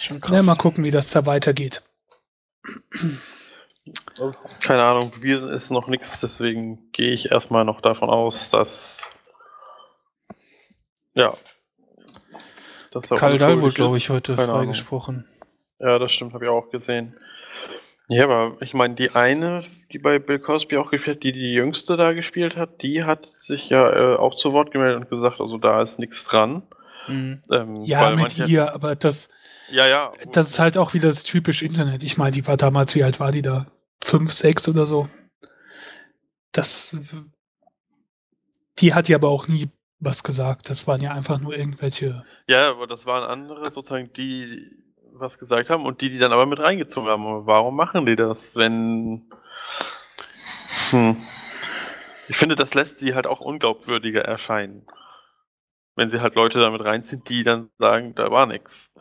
schon krass. Ja, mal gucken, wie das da weitergeht. Keine Ahnung, bewiesen ist noch nichts, deswegen gehe ich erstmal noch davon aus, dass ja. Dass Karl Dahl wurde, glaube ich, heute freigesprochen. Ja, das stimmt, habe ich auch gesehen. Ja, aber ich meine, die eine, die bei Bill Cosby auch gespielt hat, die die jüngste da gespielt hat, die hat sich ja äh, auch zu Wort gemeldet und gesagt, also da ist nichts dran. Mhm. Ähm, ja, mit ihr, aber das, ja, ja. das ist halt auch wieder das typische Internet. Ich meine, die war damals, wie alt war die da? Fünf, sechs oder so. Das, die hat ja aber auch nie was gesagt. Das waren ja einfach nur irgendwelche. Ja, aber das waren andere sozusagen, die was gesagt haben und die, die dann aber mit reingezogen haben. warum machen die das, wenn. Hm. Ich finde, das lässt sie halt auch unglaubwürdiger erscheinen. Wenn sie halt Leute damit reinziehen, die dann sagen, da war nichts.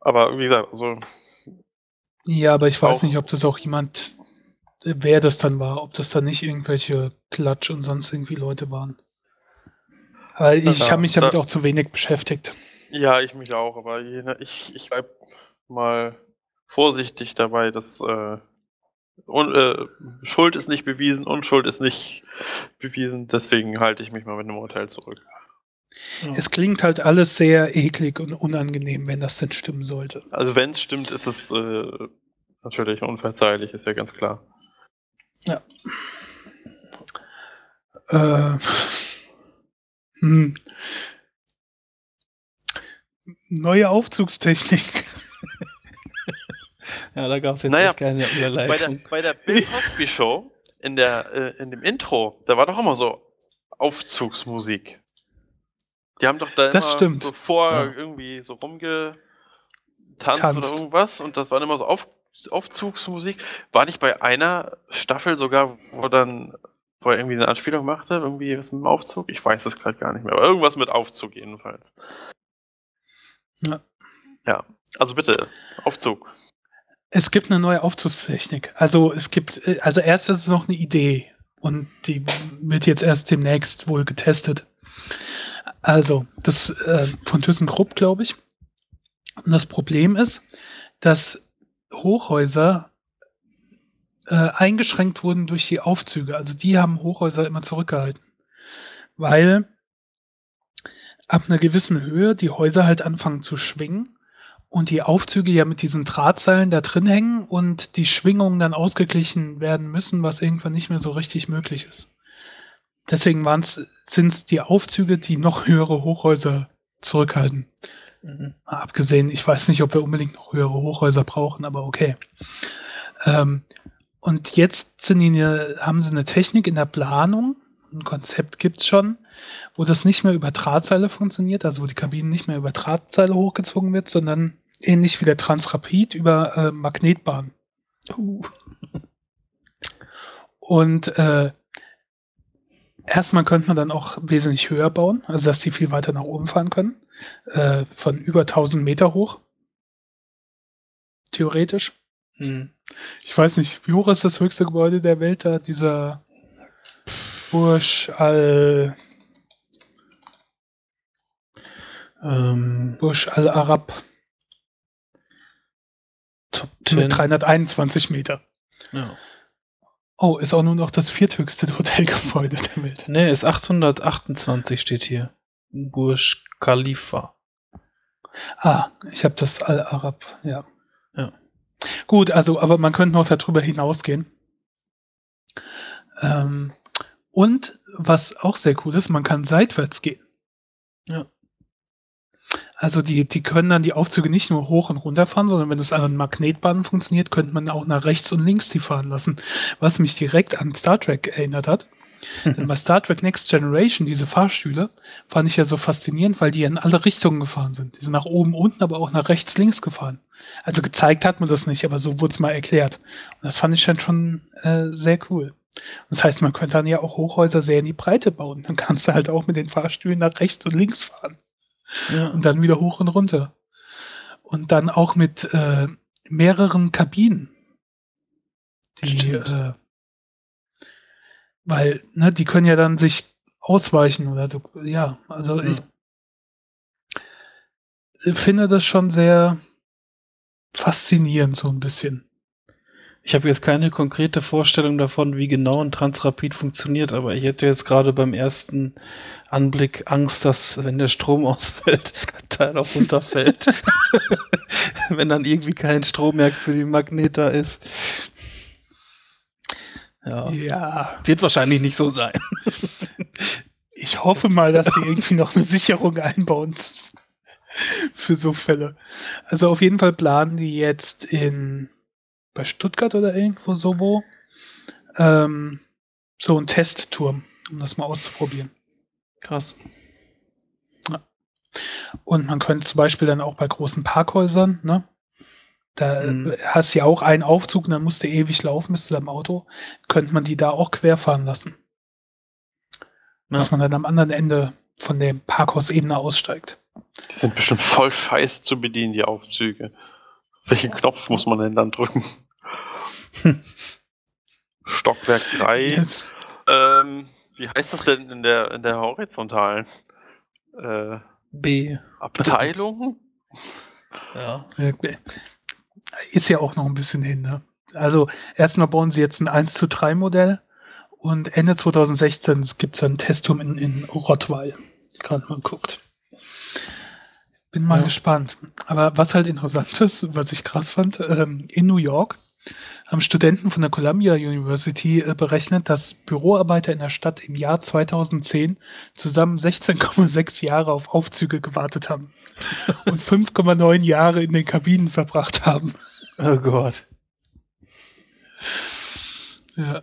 Aber wie gesagt, also. Ja, aber ich weiß nicht, ob das auch jemand wer das dann war, ob das dann nicht irgendwelche Klatsch und sonst irgendwie Leute waren. Aber ich ja, habe mich damit da, auch zu wenig beschäftigt. Ja, ich mich auch, aber ich, ich bleib mal vorsichtig dabei, dass äh, und, äh, Schuld ist nicht bewiesen, Unschuld ist nicht bewiesen, deswegen halte ich mich mal mit einem Urteil zurück. Es klingt halt alles sehr eklig und unangenehm, wenn das denn stimmen sollte. Also wenn es stimmt, ist es äh, natürlich unverzeihlich, ist ja ganz klar. Ja. Äh, hm. Neue Aufzugstechnik. ja, da gab es jetzt naja, keine Überleitung. Bei der, bei der Bill Cosby Show, in, der, äh, in dem Intro, da war doch immer so Aufzugsmusik. Die haben doch da das immer stimmt. so vor ja. irgendwie so rumgetanzt Tanzt. oder irgendwas und das war immer so Auf, Aufzugsmusik. War nicht bei einer Staffel sogar, wo dann wo er irgendwie eine Anspielung machte, irgendwie was mit dem Aufzug? Ich weiß es gerade gar nicht mehr, aber irgendwas mit Aufzug jedenfalls. Ja. Ja, also bitte, Aufzug. Es gibt eine neue Aufzugstechnik. Also es gibt, also erst ist es noch eine Idee und die wird jetzt erst demnächst wohl getestet. Also, das äh, von ThyssenKrupp, glaube ich. Und das Problem ist, dass Hochhäuser äh, eingeschränkt wurden durch die Aufzüge. Also die haben Hochhäuser immer zurückgehalten. Weil ab einer gewissen Höhe die Häuser halt anfangen zu schwingen und die Aufzüge ja mit diesen Drahtseilen da drin hängen und die Schwingungen dann ausgeglichen werden müssen, was irgendwann nicht mehr so richtig möglich ist. Deswegen sind es die Aufzüge, die noch höhere Hochhäuser zurückhalten. Mhm. Abgesehen, ich weiß nicht, ob wir unbedingt noch höhere Hochhäuser brauchen, aber okay. Ähm, und jetzt sind die, haben sie eine Technik in der Planung, ein Konzept gibt es schon, wo das nicht mehr über Drahtseile funktioniert, also wo die Kabine nicht mehr über Drahtseile hochgezogen wird, sondern ähnlich wie der Transrapid über äh, Magnetbahn. Uh. Und äh, Erstmal könnte man dann auch wesentlich höher bauen, also dass die viel weiter nach oben fahren können. Äh, von über 1000 Meter hoch. Theoretisch. Hm. Ich weiß nicht, wie hoch ist das höchste Gebäude der Welt da? Dieser Bursch al. Ähm, Bursch al Arab. Top 10. Mit 321 Meter. Ja. Oh, ist auch nur noch das vierthöchste Hotelgebäude der Welt. Nee, ist 828 steht hier. Burj Khalifa. Ah, ich habe das Al-Arab, ja. Ja. Gut, also, aber man könnte noch darüber hinausgehen. Ähm, und was auch sehr cool ist, man kann seitwärts gehen. Ja. Also die, die können dann die Aufzüge nicht nur hoch und runter fahren, sondern wenn es an den Magnetbahnen funktioniert, könnte man auch nach rechts und links die fahren lassen. Was mich direkt an Star Trek erinnert hat. Denn bei Star Trek Next Generation, diese Fahrstühle, fand ich ja so faszinierend, weil die in alle Richtungen gefahren sind. Die sind nach oben, unten, aber auch nach rechts, links gefahren. Also gezeigt hat man das nicht, aber so wurde es mal erklärt. Und das fand ich dann schon äh, sehr cool. Das heißt, man könnte dann ja auch Hochhäuser sehr in die Breite bauen. Dann kannst du halt auch mit den Fahrstühlen nach rechts und links fahren. Ja. Und dann wieder hoch und runter. Und dann auch mit äh, mehreren Kabinen. Die, äh, weil, ne, die können ja dann sich ausweichen oder du, ja, also ja. ich finde das schon sehr faszinierend, so ein bisschen. Ich habe jetzt keine konkrete Vorstellung davon, wie genau ein Transrapid funktioniert, aber ich hätte jetzt gerade beim ersten Anblick Angst, dass wenn der Strom ausfällt, der Teil auch runterfällt. wenn dann irgendwie kein Strom mehr für die Magnet da ist. Ja. ja. Wird wahrscheinlich nicht so sein. ich hoffe mal, dass sie irgendwie noch eine Sicherung einbauen für so Fälle. Also auf jeden Fall planen die jetzt in bei Stuttgart oder irgendwo so wo, ähm, so ein Testturm, um das mal auszuprobieren. Krass. Ja. Und man könnte zum Beispiel dann auch bei großen Parkhäusern, ne? Da mhm. hast du ja auch einen Aufzug und dann musst du ewig laufen bis zu deinem Auto. Könnte man die da auch querfahren lassen. Ja. Dass man dann am anderen Ende von der Parkhausebene aussteigt. Die sind bestimmt voll scheiße zu bedienen, die Aufzüge. Welchen Knopf muss man denn dann drücken? Stockwerk 3. Ähm, wie heißt das denn in der, in der horizontalen? Äh, B. Abteilung? Ja. Ist ja auch noch ein bisschen hin, ne? Also erstmal bauen sie jetzt ein 1 zu 3 Modell und Ende 2016 gibt es ein Testum in, in Rottweil. Gerade mal guckt. Bin mal ja. gespannt. Aber was halt interessant ist, was ich krass fand, ähm, in New York haben Studenten von der Columbia University äh, berechnet, dass Büroarbeiter in der Stadt im Jahr 2010 zusammen 16,6 Jahre auf Aufzüge gewartet haben und 5,9 Jahre in den Kabinen verbracht haben. Oh Gott. Ja.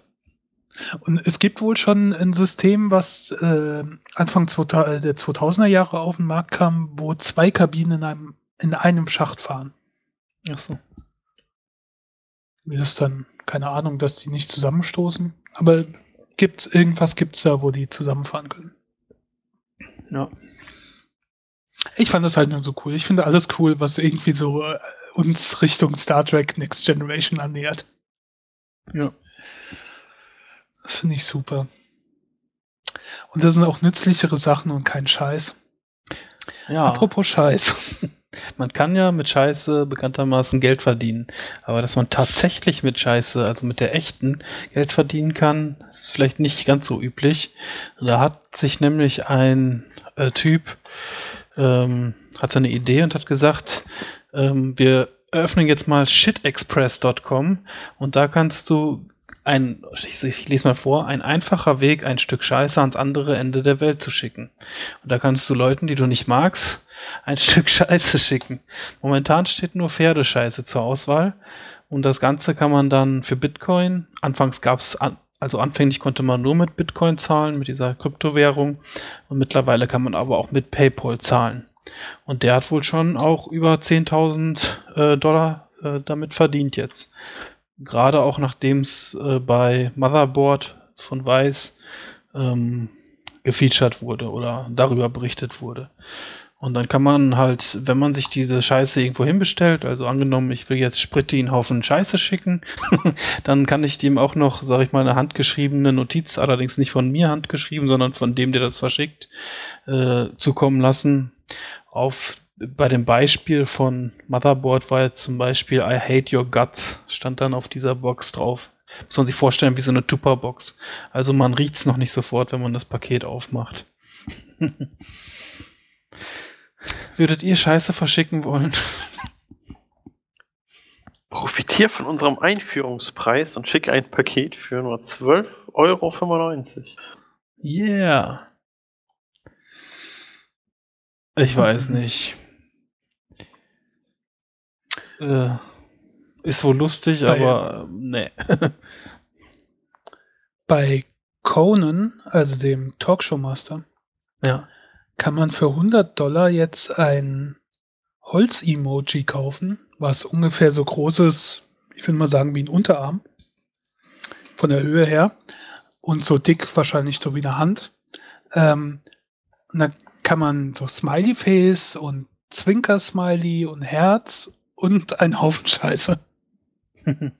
Und es gibt wohl schon ein System, was äh, Anfang der 2000er Jahre auf den Markt kam, wo zwei Kabinen in einem, in einem Schacht fahren. Ach so. Wie das dann, keine Ahnung, dass die nicht zusammenstoßen. Aber gibt's irgendwas gibt's da, wo die zusammenfahren können. Ja. Ich fand das halt nur so cool. Ich finde alles cool, was irgendwie so äh, uns Richtung Star Trek Next Generation annähert. Ja. Das finde ich super. Und das sind auch nützlichere Sachen und kein Scheiß. Ja. Apropos Scheiß. Man kann ja mit Scheiße bekanntermaßen Geld verdienen. Aber dass man tatsächlich mit Scheiße, also mit der echten, Geld verdienen kann, ist vielleicht nicht ganz so üblich. Da hat sich nämlich ein äh, Typ, ähm, hatte eine Idee und hat gesagt, ähm, wir eröffnen jetzt mal shitexpress.com und da kannst du ein, ich, ich, lese mal vor, ein einfacher Weg, ein Stück Scheiße ans andere Ende der Welt zu schicken. Und da kannst du Leuten, die du nicht magst, ein Stück Scheiße schicken. Momentan steht nur Pferdescheiße zur Auswahl. Und das Ganze kann man dann für Bitcoin, anfangs gab es, also anfänglich konnte man nur mit Bitcoin zahlen, mit dieser Kryptowährung. Und mittlerweile kann man aber auch mit PayPal zahlen. Und der hat wohl schon auch über 10.000 äh, Dollar äh, damit verdient jetzt. Gerade auch nachdem es äh, bei Motherboard von Weiß ähm, gefeatured wurde oder darüber berichtet wurde. Und dann kann man halt, wenn man sich diese Scheiße irgendwo hinbestellt, also angenommen, ich will jetzt Spritti einen Haufen Scheiße schicken, dann kann ich dem auch noch, sag ich mal, eine handgeschriebene Notiz, allerdings nicht von mir handgeschrieben, sondern von dem, der das verschickt, äh, zukommen lassen. Auf, bei dem Beispiel von Motherboard war jetzt zum Beispiel I hate your guts, stand dann auf dieser Box drauf. Muss man sich vorstellen, wie so eine Tupperbox. Also man riecht's noch nicht sofort, wenn man das Paket aufmacht. Würdet ihr Scheiße verschicken wollen? Profitier von unserem Einführungspreis und schicke ein Paket für nur 12,95 Euro. Yeah. Ich weiß nicht. Äh, ist wohl lustig, Bei, aber nee. Bei Conan, also dem Talkshow-Master, ja kann man für 100 Dollar jetzt ein Holz-Emoji kaufen, was ungefähr so groß ist, ich würde mal sagen, wie ein Unterarm. Von der Höhe her. Und so dick wahrscheinlich so wie eine Hand. Ähm, und dann kann man so Smiley-Face und Zwinker-Smiley und Herz und ein Haufen Scheiße.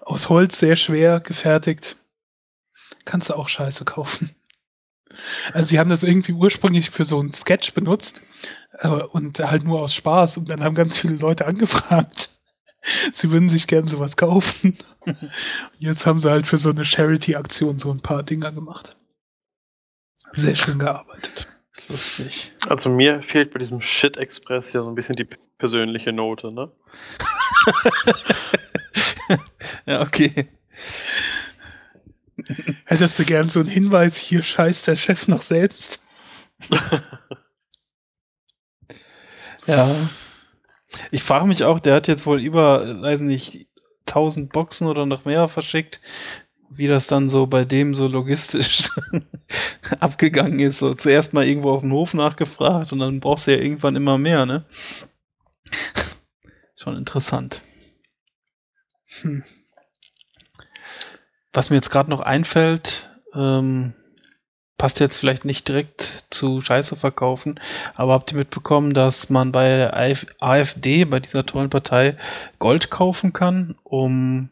Aus Holz sehr schwer gefertigt. Kannst du auch Scheiße kaufen. Also sie haben das irgendwie ursprünglich für so einen Sketch benutzt äh, und halt nur aus Spaß und dann haben ganz viele Leute angefragt. Sie würden sich gern sowas kaufen. Jetzt haben sie halt für so eine Charity-Aktion so ein paar Dinger gemacht. Sehr schön gearbeitet. Lustig. Also mir fehlt bei diesem Shit Express ja so ein bisschen die persönliche Note, ne? ja, okay. Hättest du gern so einen Hinweis, hier scheißt der Chef noch selbst? ja. Ich frage mich auch, der hat jetzt wohl über, weiß nicht, 1000 Boxen oder noch mehr verschickt, wie das dann so bei dem so logistisch abgegangen ist. So zuerst mal irgendwo auf dem Hof nachgefragt und dann brauchst du ja irgendwann immer mehr, ne? Schon interessant. Hm. Was mir jetzt gerade noch einfällt, ähm, passt jetzt vielleicht nicht direkt zu Scheiße verkaufen, aber habt ihr mitbekommen, dass man bei der AfD, bei dieser tollen Partei, Gold kaufen kann, um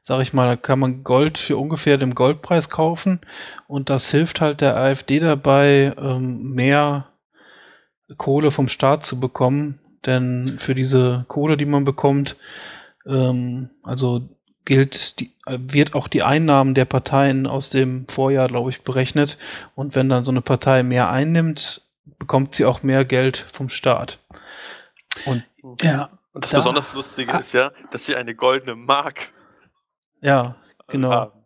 sag ich mal, da kann man Gold für ungefähr den Goldpreis kaufen und das hilft halt der AfD dabei, ähm, mehr Kohle vom Staat zu bekommen, denn für diese Kohle, die man bekommt, ähm, also gilt die, wird auch die Einnahmen der Parteien aus dem Vorjahr, glaube ich, berechnet. Und wenn dann so eine Partei mehr einnimmt, bekommt sie auch mehr Geld vom Staat. Und ja. Und das da, besonders Lustige ah, ist ja, dass sie eine goldene Mark. Ja, genau. Haben.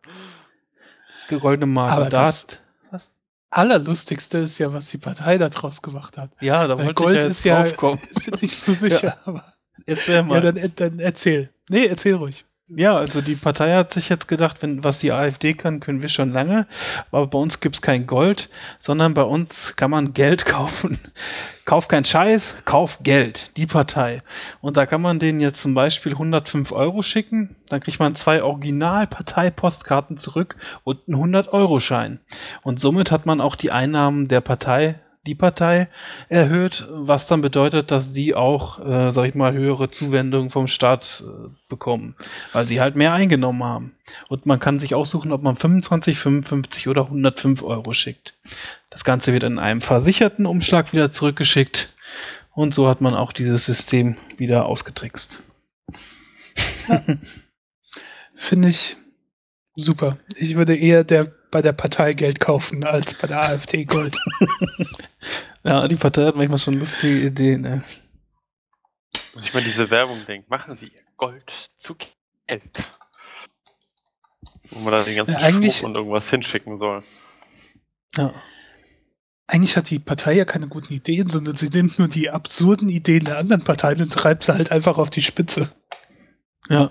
Goldene Mark. Aber das was? Allerlustigste ist ja, was die Partei daraus gemacht hat. Ja, da wollte Gold ich ja ist ja ist nicht so sicher. ja. Aber erzähl mal. Ja, dann, dann erzähl. Nee, erzähl ruhig. Ja, also die Partei hat sich jetzt gedacht, wenn was die AfD kann, können wir schon lange. Aber bei uns gibt's kein Gold, sondern bei uns kann man Geld kaufen. Kauf kein Scheiß, kauf Geld, die Partei. Und da kann man denen jetzt zum Beispiel 105 Euro schicken, dann kriegt man zwei Original-Parteipostkarten zurück und einen 100-Euro-Schein. Und somit hat man auch die Einnahmen der Partei die Partei erhöht, was dann bedeutet, dass die auch, äh, sag ich mal, höhere Zuwendungen vom Staat äh, bekommen, weil sie halt mehr eingenommen haben. Und man kann sich aussuchen, ob man 25, 55 oder 105 Euro schickt. Das Ganze wird in einem versicherten Umschlag wieder zurückgeschickt und so hat man auch dieses System wieder ausgetrickst. Ja. Finde ich super. Ich würde eher der bei der Partei Geld kaufen als bei der AfD Gold. ja, die Partei hat manchmal schon lustige Ideen. Ne? Muss ich mal diese Werbung denken. Machen Sie Ihr Gold zu Geld. Wo man da den ganzen ja, Schmuck und irgendwas hinschicken soll. Ja. Eigentlich hat die Partei ja keine guten Ideen, sondern sie nimmt nur die absurden Ideen der anderen Parteien und treibt sie halt einfach auf die Spitze. Ja.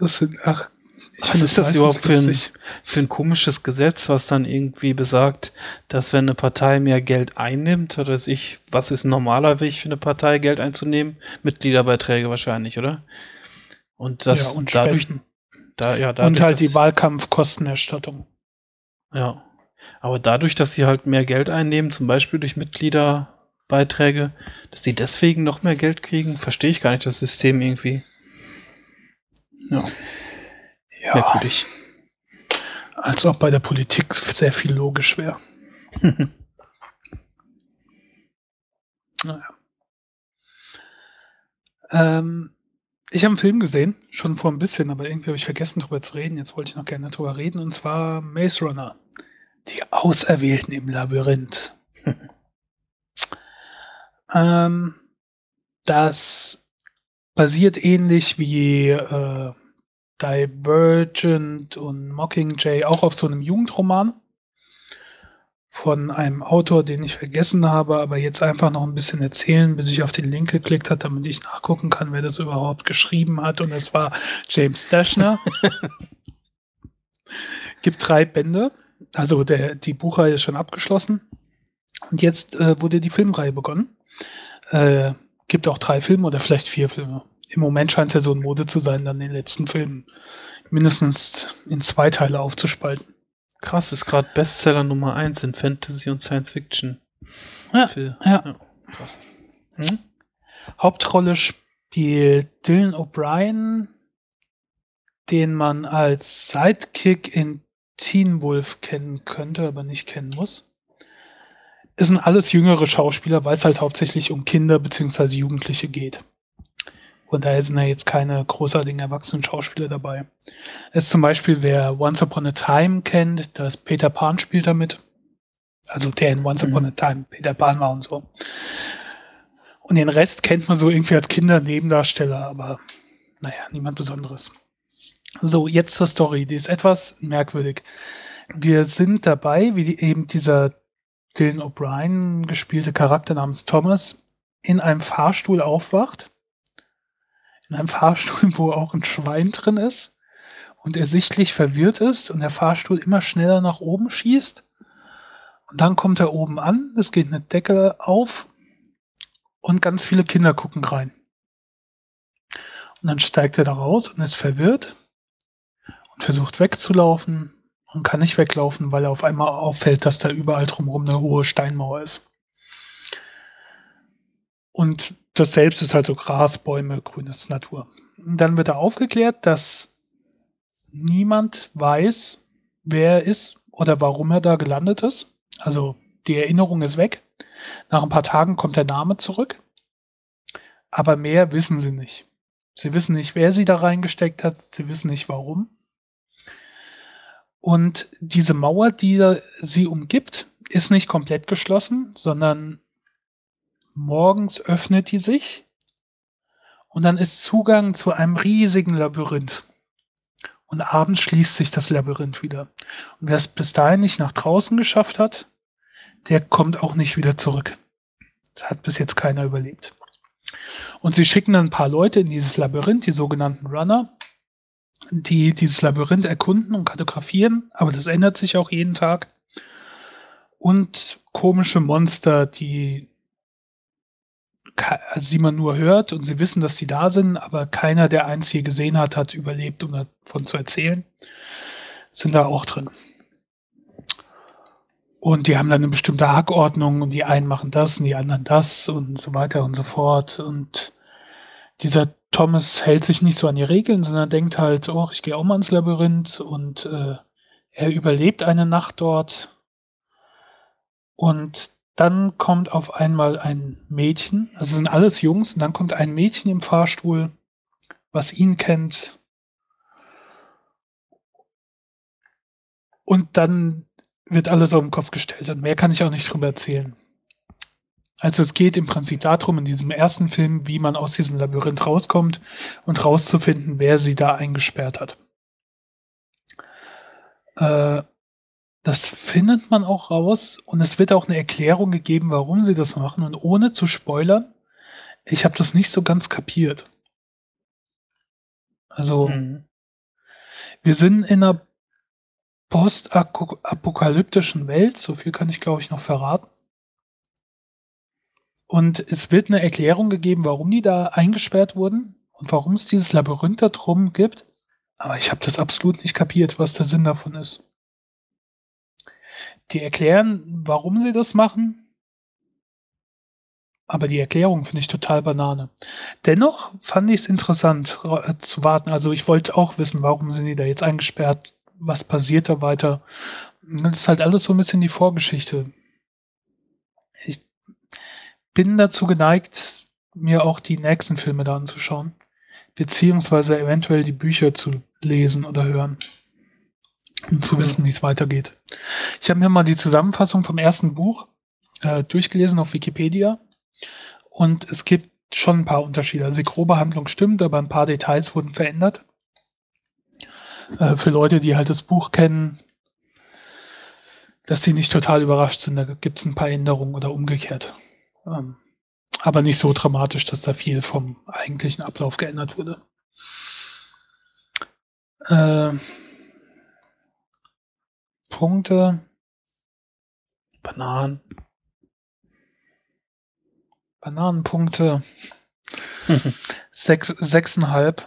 Das sind, ach, ich was ist das überhaupt für ein, für ein komisches Gesetz, was dann irgendwie besagt, dass wenn eine Partei mehr Geld einnimmt, oder ich, was ist ein normaler Weg für eine Partei, Geld einzunehmen? Mitgliederbeiträge wahrscheinlich, oder? Und das ja, und dadurch, da, ja, dadurch, und halt die Wahlkampfkostenerstattung. Ja. Aber dadurch, dass sie halt mehr Geld einnehmen, zum Beispiel durch Mitgliederbeiträge, dass sie deswegen noch mehr Geld kriegen, verstehe ich gar nicht das System irgendwie. Ja. Ja. Merkwürdig. Als ob bei der Politik sehr viel logisch wäre. naja. Ähm, ich habe einen Film gesehen, schon vor ein bisschen, aber irgendwie habe ich vergessen, darüber zu reden. Jetzt wollte ich noch gerne darüber reden, und zwar Maze Runner. Die Auserwählten im Labyrinth. ähm, das basiert ähnlich wie äh, Divergent und Mockingjay auch auf so einem Jugendroman von einem Autor, den ich vergessen habe, aber jetzt einfach noch ein bisschen erzählen, bis ich auf den Link geklickt habe, damit ich nachgucken kann, wer das überhaupt geschrieben hat. Und es war James Dashner. Gibt drei Bände. Also der, die Buchreihe ist schon abgeschlossen. Und jetzt äh, wurde die Filmreihe begonnen. Äh, gibt auch drei Filme oder vielleicht vier Filme im Moment scheint es ja so ein Mode zu sein, dann den letzten Film mindestens in zwei Teile aufzuspalten. Krass, ist gerade Bestseller Nummer eins in Fantasy und Science Fiction. Ja, Für, ja. ja. Krass. Hm? Hauptrolle spielt Dylan O'Brien, den man als Sidekick in Teen Wolf kennen könnte, aber nicht kennen muss. Es sind alles jüngere Schauspieler, weil es halt hauptsächlich um Kinder bzw. Jugendliche geht. Und daher sind ja jetzt keine großartigen erwachsenen Schauspieler dabei. Es ist zum Beispiel, wer Once Upon a Time kennt, da ist Peter Pan spielt damit. Also der in Once mhm. Upon a Time Peter Pan war und so. Und den Rest kennt man so irgendwie als Kinder-Nebendarsteller, aber naja, niemand Besonderes. So, jetzt zur Story. Die ist etwas merkwürdig. Wir sind dabei, wie eben dieser Dylan O'Brien gespielte Charakter namens Thomas in einem Fahrstuhl aufwacht in einem Fahrstuhl, wo auch ein Schwein drin ist und er sichtlich verwirrt ist und der Fahrstuhl immer schneller nach oben schießt. Und dann kommt er oben an, es geht eine Decke auf und ganz viele Kinder gucken rein. Und dann steigt er da raus und ist verwirrt und versucht wegzulaufen und kann nicht weglaufen, weil er auf einmal auffällt, dass da überall drumherum eine hohe Steinmauer ist. Und das selbst ist halt so Gras, Bäume, grünes Natur. dann wird er aufgeklärt, dass niemand weiß, wer er ist oder warum er da gelandet ist. Also die Erinnerung ist weg. Nach ein paar Tagen kommt der Name zurück. Aber mehr wissen sie nicht. Sie wissen nicht, wer sie da reingesteckt hat. Sie wissen nicht, warum. Und diese Mauer, die sie umgibt, ist nicht komplett geschlossen, sondern morgens öffnet die sich und dann ist Zugang zu einem riesigen Labyrinth. Und abends schließt sich das Labyrinth wieder. Und wer es bis dahin nicht nach draußen geschafft hat, der kommt auch nicht wieder zurück. Hat bis jetzt keiner überlebt. Und sie schicken dann ein paar Leute in dieses Labyrinth, die sogenannten Runner, die dieses Labyrinth erkunden und kartografieren, aber das ändert sich auch jeden Tag. Und komische Monster, die also die man nur hört und sie wissen, dass die da sind, aber keiner, der eins hier gesehen hat, hat überlebt, um davon zu erzählen, sind da auch drin. Und die haben dann eine bestimmte Hackordnung und die einen machen das und die anderen das und so weiter und so fort. Und dieser Thomas hält sich nicht so an die Regeln, sondern denkt halt, oh, ich gehe auch mal ins Labyrinth und äh, er überlebt eine Nacht dort. Und dann kommt auf einmal ein Mädchen, also sind alles Jungs, und dann kommt ein Mädchen im Fahrstuhl, was ihn kennt. Und dann wird alles auf den Kopf gestellt. Und mehr kann ich auch nicht drüber erzählen. Also es geht im Prinzip darum, in diesem ersten Film, wie man aus diesem Labyrinth rauskommt und rauszufinden, wer sie da eingesperrt hat. Äh, das findet man auch raus und es wird auch eine Erklärung gegeben, warum sie das machen. Und ohne zu spoilern, ich habe das nicht so ganz kapiert. Also, mhm. wir sind in einer postapokalyptischen Welt, so viel kann ich glaube ich noch verraten. Und es wird eine Erklärung gegeben, warum die da eingesperrt wurden und warum es dieses Labyrinth da drum gibt. Aber ich habe das absolut nicht kapiert, was der Sinn davon ist. Die erklären, warum sie das machen. Aber die Erklärung finde ich total Banane. Dennoch fand ich es interessant äh, zu warten. Also ich wollte auch wissen, warum sind die da jetzt eingesperrt? Was passiert da weiter? Das ist halt alles so ein bisschen die Vorgeschichte. Ich bin dazu geneigt, mir auch die nächsten Filme da anzuschauen. Beziehungsweise eventuell die Bücher zu lesen oder hören um zu wissen, wie es weitergeht. Ich habe mir mal die Zusammenfassung vom ersten Buch äh, durchgelesen auf Wikipedia und es gibt schon ein paar Unterschiede. Also die grobe Handlung stimmt, aber ein paar Details wurden verändert. Äh, für Leute, die halt das Buch kennen, dass sie nicht total überrascht sind, da gibt es ein paar Änderungen oder umgekehrt. Ähm, aber nicht so dramatisch, dass da viel vom eigentlichen Ablauf geändert wurde. Äh, Punkte. Bananen. Bananenpunkte. Sechs, sechseinhalb.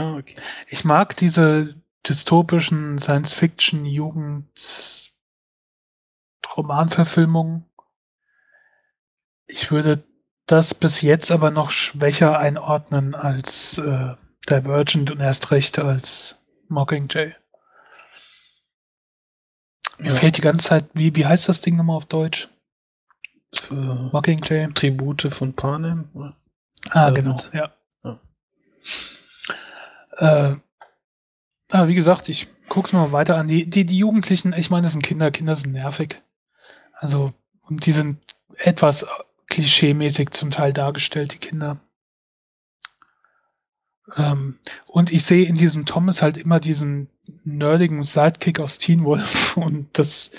Ah, okay. Ich mag diese dystopischen Science-Fiction-Jugend-Romanverfilmungen. Ich würde das bis jetzt aber noch schwächer einordnen als äh, Divergent und erst recht als Mockingjay. Mir ja. fällt die ganze Zeit, wie, wie heißt das Ding nochmal auf Deutsch? Äh, Mockingjay? Tribute von Panem? Oder? Ah, äh, genau, ja. ja. Äh, aber wie gesagt, ich guck's mal weiter an. Die, die, die Jugendlichen, ich meine, das sind Kinder, Kinder sind nervig. Also, und die sind etwas klischeemäßig zum Teil dargestellt, die Kinder. Ähm, und ich sehe in diesem Thomas halt immer diesen nerdigen Sidekick aus Teen Wolf und das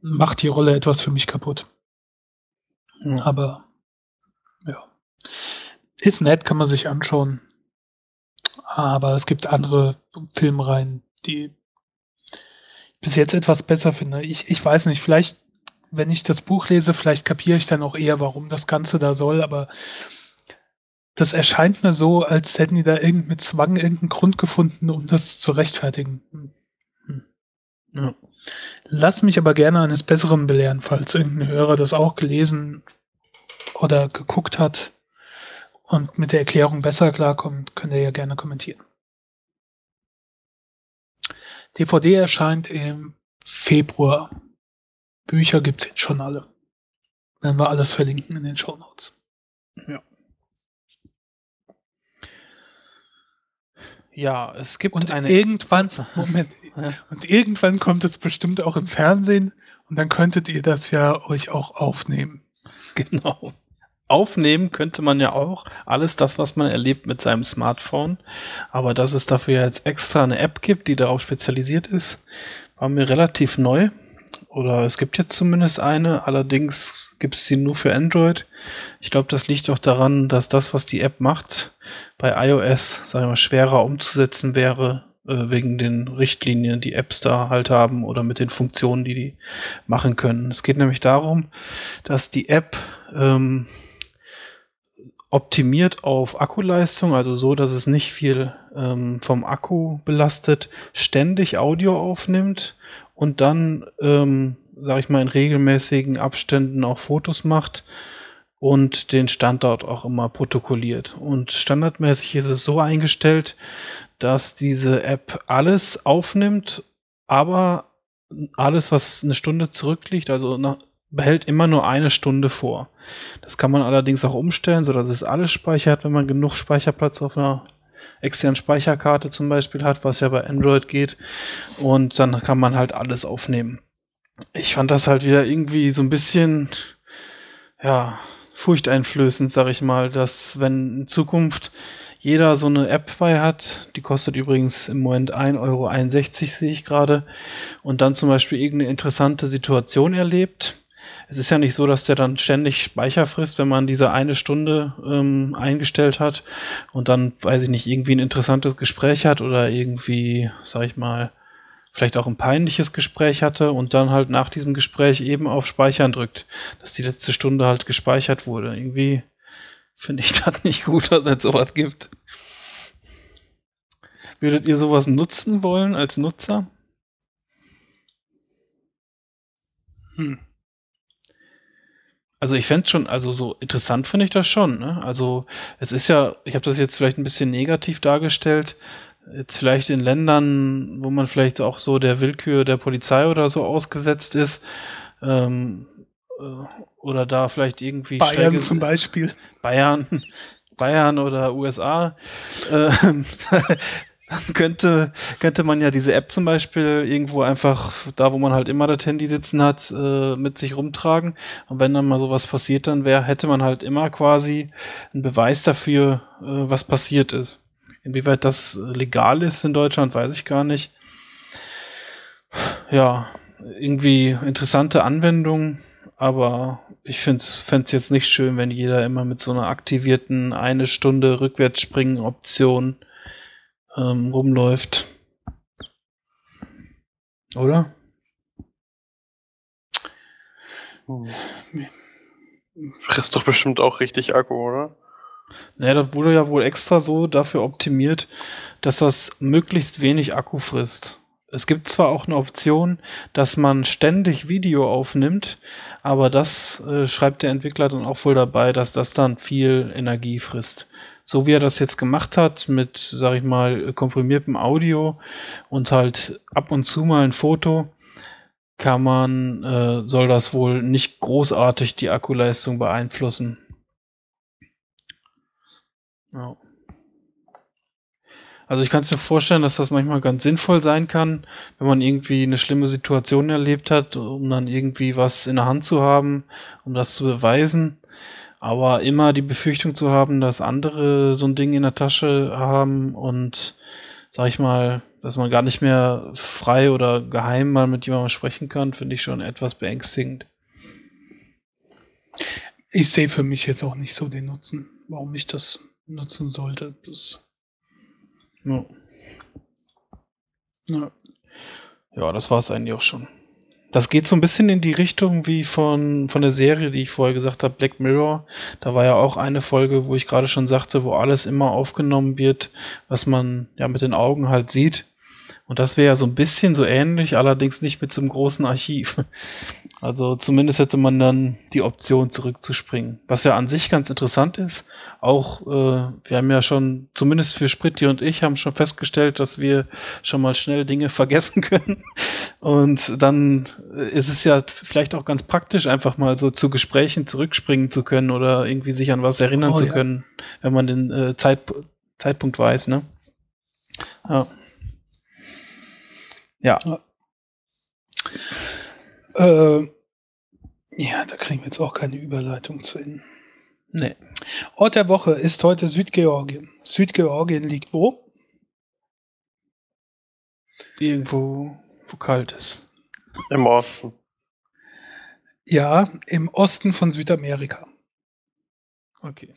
macht die Rolle etwas für mich kaputt. Mhm. Aber ja. Ist nett, kann man sich anschauen. Aber es gibt andere Filmreihen, die bis jetzt etwas besser finde. Ich, ich weiß nicht, vielleicht, wenn ich das Buch lese, vielleicht kapiere ich dann auch eher, warum das Ganze da soll, aber das erscheint mir so, als hätten die da irgend mit Zwang irgendeinen Grund gefunden, um das zu rechtfertigen. Hm. Ja. Lass mich aber gerne eines Besseren belehren, falls irgendein Hörer das auch gelesen oder geguckt hat und mit der Erklärung besser klarkommt, könnt ihr ja gerne kommentieren. DVD erscheint im Februar. Bücher gibt es jetzt schon alle. Werden wir alles verlinken in den Show Notes. Ja. Ja, es gibt und eine. Irgendwann, Moment, und irgendwann kommt es bestimmt auch im Fernsehen und dann könntet ihr das ja euch auch aufnehmen. Genau. Aufnehmen könnte man ja auch alles das, was man erlebt mit seinem Smartphone. Aber dass es dafür jetzt extra eine App gibt, die darauf spezialisiert ist, war mir relativ neu. Oder es gibt jetzt zumindest eine, allerdings gibt es sie nur für Android. Ich glaube, das liegt auch daran, dass das, was die App macht, bei iOS, sagen wir mal, schwerer umzusetzen wäre, äh, wegen den Richtlinien, die Apps da halt haben oder mit den Funktionen, die die machen können. Es geht nämlich darum, dass die App ähm, optimiert auf Akkuleistung, also so, dass es nicht viel ähm, vom Akku belastet, ständig Audio aufnimmt und dann, ähm, sage ich mal, in regelmäßigen Abständen auch Fotos macht und den Standort auch immer protokolliert. Und standardmäßig ist es so eingestellt, dass diese App alles aufnimmt, aber alles, was eine Stunde zurückliegt, also nach, behält immer nur eine Stunde vor. Das kann man allerdings auch umstellen, sodass es alles speichert, wenn man genug Speicherplatz auf einer externen Speicherkarte zum Beispiel hat, was ja bei Android geht. Und dann kann man halt alles aufnehmen. Ich fand das halt wieder irgendwie so ein bisschen, ja, furchteinflößend, sag ich mal, dass wenn in Zukunft jeder so eine App bei hat, die kostet übrigens im Moment 1,61 Euro, sehe ich gerade, und dann zum Beispiel irgendeine interessante Situation erlebt, es ist ja nicht so, dass der dann ständig Speicher frisst, wenn man diese eine Stunde ähm, eingestellt hat und dann, weiß ich nicht, irgendwie ein interessantes Gespräch hat oder irgendwie, sag ich mal, vielleicht auch ein peinliches Gespräch hatte und dann halt nach diesem Gespräch eben auf Speichern drückt, dass die letzte Stunde halt gespeichert wurde. Irgendwie finde ich das nicht gut, dass es sowas gibt. Würdet ihr sowas nutzen wollen als Nutzer? Hm. Also ich fände schon, also so interessant finde ich das schon. Ne? Also es ist ja, ich habe das jetzt vielleicht ein bisschen negativ dargestellt, jetzt vielleicht in Ländern, wo man vielleicht auch so der Willkür der Polizei oder so ausgesetzt ist, ähm, äh, oder da vielleicht irgendwie Bayern schräge, zum Beispiel. Bayern, Bayern oder USA. Äh, könnte, könnte man ja diese App zum Beispiel irgendwo einfach, da wo man halt immer das Handy sitzen hat, äh, mit sich rumtragen. Und wenn dann mal sowas passiert, dann wäre, hätte man halt immer quasi einen Beweis dafür, äh, was passiert ist. Inwieweit das legal ist in Deutschland, weiß ich gar nicht. Ja, irgendwie interessante Anwendung, aber ich finde es jetzt nicht schön, wenn jeder immer mit so einer aktivierten eine Stunde rückwärts springen Option ähm, rumläuft. Oder? Hm. Frisst doch bestimmt auch richtig Akku, oder? Naja, das wurde ja wohl extra so dafür optimiert, dass das möglichst wenig Akku frisst. Es gibt zwar auch eine Option, dass man ständig Video aufnimmt, aber das äh, schreibt der Entwickler dann auch wohl dabei, dass das dann viel Energie frisst so wie er das jetzt gemacht hat, mit, sag ich mal, komprimiertem Audio und halt ab und zu mal ein Foto, kann man, äh, soll das wohl nicht großartig die Akkuleistung beeinflussen. Ja. Also ich kann es mir vorstellen, dass das manchmal ganz sinnvoll sein kann, wenn man irgendwie eine schlimme Situation erlebt hat, um dann irgendwie was in der Hand zu haben, um das zu beweisen. Aber immer die Befürchtung zu haben, dass andere so ein Ding in der Tasche haben und, sag ich mal, dass man gar nicht mehr frei oder geheim mal mit jemandem sprechen kann, finde ich schon etwas beängstigend. Ich sehe für mich jetzt auch nicht so den Nutzen, warum ich das nutzen sollte. Das ja. Ja. ja, das war es eigentlich auch schon. Das geht so ein bisschen in die Richtung wie von, von der Serie, die ich vorher gesagt habe, Black Mirror. Da war ja auch eine Folge, wo ich gerade schon sagte, wo alles immer aufgenommen wird, was man ja mit den Augen halt sieht. Und das wäre ja so ein bisschen so ähnlich, allerdings nicht mit so einem großen Archiv. Also zumindest hätte man dann die Option zurückzuspringen. Was ja an sich ganz interessant ist. Auch äh, wir haben ja schon, zumindest für Spritti und ich, haben schon festgestellt, dass wir schon mal schnell Dinge vergessen können. Und dann ist es ja vielleicht auch ganz praktisch, einfach mal so zu Gesprächen zurückspringen zu können oder irgendwie sich an was erinnern oh, zu ja. können, wenn man den äh, Zeit, Zeitpunkt weiß, ne? Ja. Ja. Äh, ja, da kriegen wir jetzt auch keine Überleitung zu hin. Nee. Ort der Woche ist heute Südgeorgien. Südgeorgien liegt wo? Irgendwo, wo kalt ist. Im Osten. Ja, im Osten von Südamerika. Okay.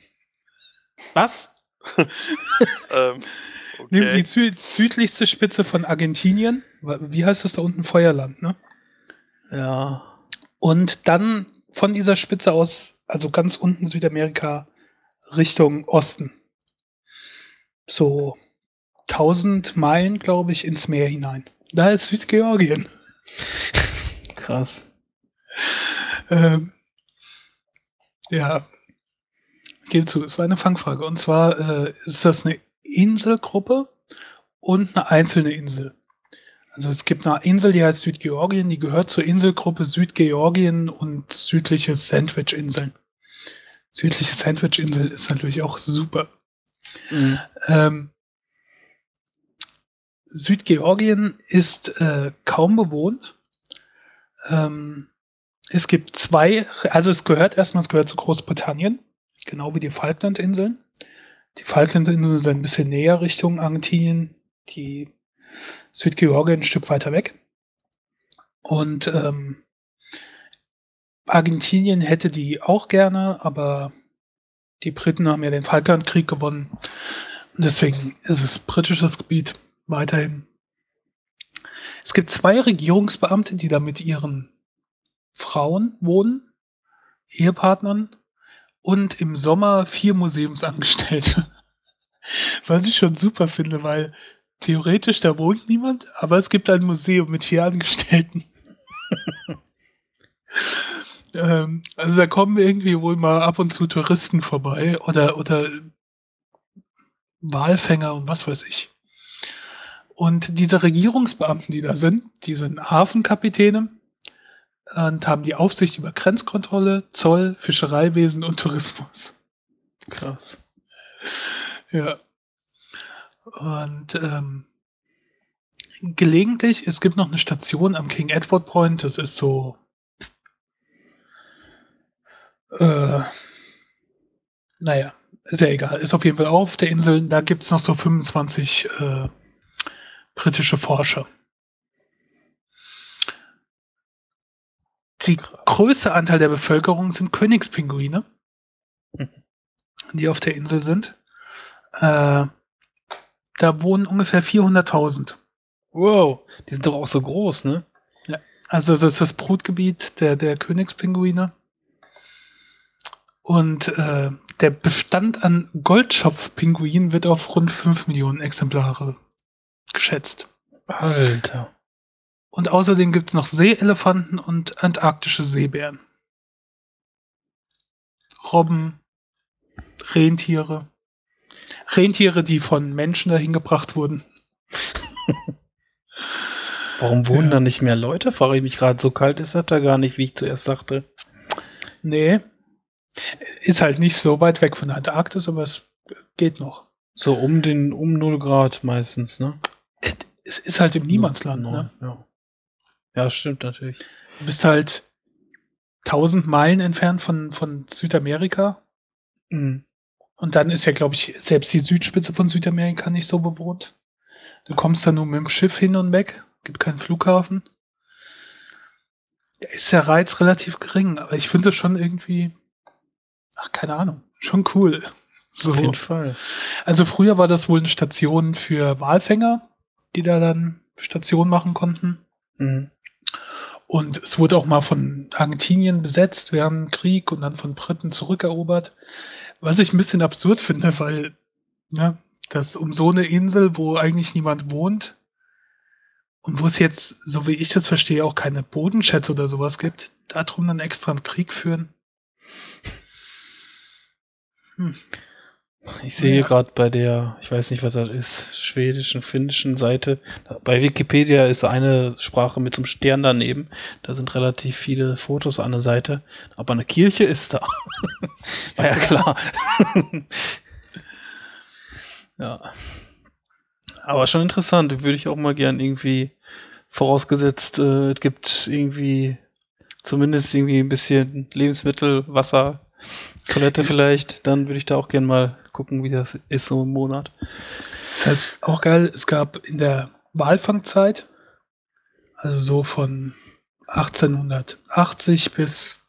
Was? ähm, okay. Nimm die sü südlichste Spitze von Argentinien. Wie heißt das da unten? Feuerland, ne? Ja. Und dann von dieser Spitze aus, also ganz unten Südamerika, Richtung Osten. So 1000 Meilen, glaube ich, ins Meer hinein. Da ist Südgeorgien. Krass. ähm, ja, gebe zu, es war eine Fangfrage. Und zwar äh, ist das eine Inselgruppe und eine einzelne Insel. Also es gibt eine Insel, die heißt Südgeorgien, die gehört zur Inselgruppe Südgeorgien und südliche Sandwich-Inseln. Südliche Sandwich-Insel ist natürlich auch super. Mhm. Ähm, Südgeorgien ist äh, kaum bewohnt. Ähm, es gibt zwei, also es gehört erstmal, es gehört zu Großbritannien, genau wie die Falklandinseln. Die Falklandinseln sind ein bisschen näher Richtung Argentinien, die Südgeorgien ein Stück weiter weg. Und ähm, Argentinien hätte die auch gerne, aber die Briten haben ja den Falklandkrieg gewonnen. Und deswegen ist es britisches Gebiet weiterhin. Es gibt zwei Regierungsbeamte, die da mit ihren Frauen wohnen, Ehepartnern und im Sommer vier Museumsangestellte. Was ich schon super finde, weil theoretisch, da wohnt niemand, aber es gibt ein Museum mit vier Angestellten. ähm, also da kommen irgendwie wohl mal ab und zu Touristen vorbei oder, oder Walfänger und was weiß ich. Und diese Regierungsbeamten, die da sind, die sind Hafenkapitäne und haben die Aufsicht über Grenzkontrolle, Zoll, Fischereiwesen und Tourismus. Krass. Ja. Und ähm, gelegentlich, es gibt noch eine Station am King Edward Point, das ist so äh, naja, ist ja egal. Ist auf jeden Fall auf der Insel. Da gibt es noch so 25 äh, britische Forscher. Die größte Anteil der Bevölkerung sind Königspinguine, mhm. die auf der Insel sind. Äh, da wohnen ungefähr 400.000. Wow, die sind doch auch so groß, ne? Ja, also das ist das Brutgebiet der, der Königspinguine. Und äh, der Bestand an Goldschopfpinguinen wird auf rund 5 Millionen Exemplare geschätzt. Alter. Und außerdem gibt es noch Seeelefanten und antarktische Seebären. Robben, Rentiere. Rentiere, die von Menschen dahin gebracht wurden. Warum wohnen ja. da nicht mehr Leute? Frage ich mich gerade. So kalt ist das da gar nicht, wie ich zuerst dachte. Nee. Ist halt nicht so weit weg von der Antarktis, aber es geht noch. So um den, um 0 Grad meistens, ne? Es ist halt im Niemandsland, ne? Ja. Ja, stimmt natürlich. Du bist halt 1000 Meilen entfernt von, von Südamerika. Mhm. Und dann ist ja, glaube ich, selbst die Südspitze von Südamerika nicht so bewohnt. Du kommst da nur mit dem Schiff hin und weg. Gibt keinen Flughafen. Da ist der Reiz relativ gering, aber ich finde es schon irgendwie, ach, keine Ahnung, schon cool. So. Auf jeden Fall. Also früher war das wohl eine Station für Walfänger, die da dann Station machen konnten. Mhm. Und es wurde auch mal von Argentinien besetzt während Krieg und dann von Briten zurückerobert. Was ich ein bisschen absurd finde, weil, ne, das um so eine Insel, wo eigentlich niemand wohnt, Und wo es jetzt, so wie ich das verstehe, auch keine Bodenschätze oder sowas gibt, darum dann extra einen Krieg führen. Hm. Ich sehe ja. gerade bei der, ich weiß nicht, was das ist, schwedischen, finnischen Seite. Bei Wikipedia ist eine Sprache mit so einem Stern daneben. Da sind relativ viele Fotos an der Seite. Aber eine Kirche ist da. War ja klar. ja. Aber schon interessant. Würde ich auch mal gern irgendwie, vorausgesetzt, äh, es gibt irgendwie zumindest irgendwie ein bisschen Lebensmittel, Wasser, Toilette vielleicht, dann würde ich da auch gern mal gucken, wie das ist so im Monat. Ist halt auch geil. Es gab in der Walfangzeit, also so von 1880 bis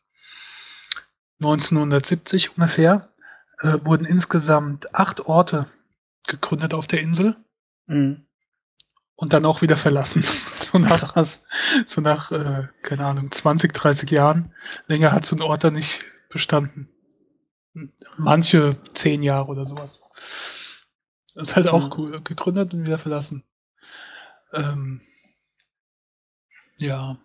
1970 ungefähr, äh, wurden insgesamt acht Orte gegründet auf der Insel. Mhm. Und dann auch wieder verlassen. so nach, so nach äh, keine Ahnung, 20, 30 Jahren. Länger hat so ein Ort da nicht bestanden. Manche zehn Jahre oder sowas. Das ist halt auch mhm. cool. Gegründet und wieder verlassen. Ähm, ja.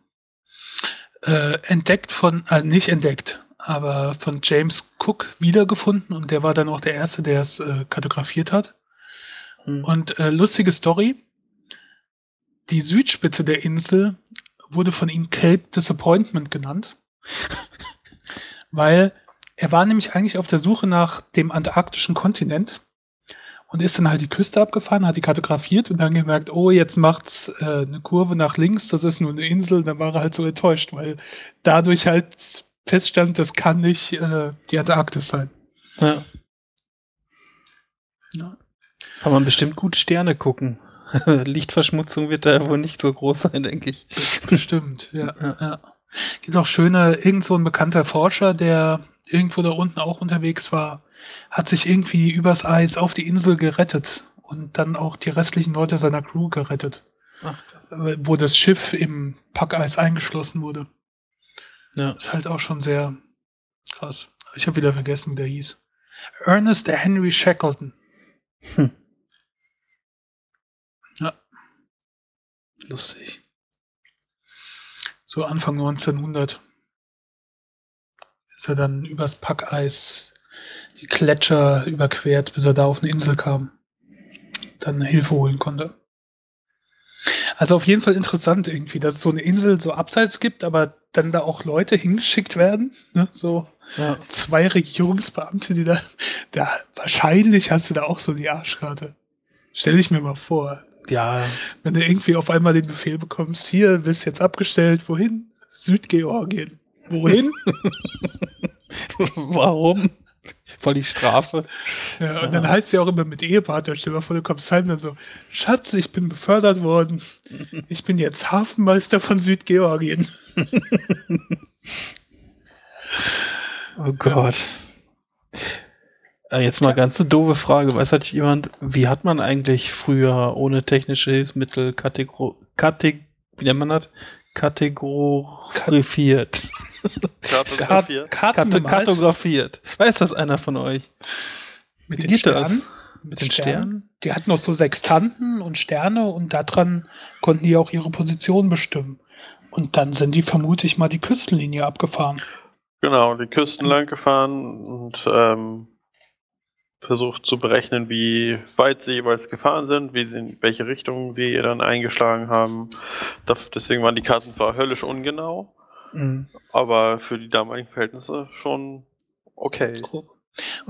Äh, entdeckt von, äh, nicht entdeckt, aber von James Cook wiedergefunden und der war dann auch der Erste, der es äh, kartografiert hat. Mhm. Und äh, lustige Story. Die Südspitze der Insel wurde von ihm Cape Disappointment genannt, weil er war nämlich eigentlich auf der Suche nach dem antarktischen Kontinent und ist dann halt die Küste abgefahren, hat die kartografiert und dann gemerkt, oh, jetzt macht's äh, eine Kurve nach links, das ist nur eine Insel. Dann war er halt so enttäuscht, weil dadurch halt feststand, das kann nicht äh, die Antarktis sein. Ja. ja. Kann man bestimmt gut Sterne gucken. Lichtverschmutzung wird da wohl nicht so groß sein, denke ich. Bestimmt, ja. ja. ja. Gibt auch schöne, irgend so ein bekannter Forscher, der irgendwo da unten auch unterwegs war, hat sich irgendwie übers Eis auf die Insel gerettet und dann auch die restlichen Leute seiner Crew gerettet. Ach, wo das Schiff im Packeis eingeschlossen wurde. Ja. Ist halt auch schon sehr krass. Ich habe wieder vergessen, wie der hieß. Ernest Henry Shackleton. Hm. Ja. Lustig. So Anfang 1900 ist er dann übers Packeis die Gletscher überquert, bis er da auf eine Insel kam. Dann Hilfe holen konnte. Also auf jeden Fall interessant irgendwie, dass es so eine Insel so abseits gibt, aber dann da auch Leute hingeschickt werden. Ne? So ja. zwei Regierungsbeamte, die da, da, wahrscheinlich hast du da auch so die Arschkarte. Stell ich mir mal vor. Ja. Wenn du irgendwie auf einmal den Befehl bekommst, hier, bist jetzt abgestellt, wohin? Südgeorgien. Wohin? Warum? Voll die Strafe. Ja, und dann heißt sie auch immer mit Ehepartner. Stell dir mal vor, du kommst heim und so, Schatz, ich bin befördert worden. Ich bin jetzt Hafenmeister von Südgeorgien. oh Gott. Ja. Äh, jetzt mal ganz eine doofe Frage. Weiß halt jemand, wie hat man eigentlich früher ohne technische Hilfsmittel Kategor Kategor wie nennt man das? Kategorifiert. Kartografiert. Karten kartografiert. Weiß das einer von euch? Mit Wie den Sternen? Mit den Sternen? Sternen? Die hatten noch so Sextanten und Sterne und daran konnten die auch ihre Position bestimmen. Und dann sind die vermutlich mal die Küstenlinie abgefahren. Genau, die Küsten lang gefahren und ähm, versucht zu berechnen, wie weit sie jeweils gefahren sind, wie sie, in welche Richtung sie dann eingeschlagen haben. deswegen waren die Karten zwar höllisch ungenau, Mhm. Aber für die damaligen Verhältnisse schon okay.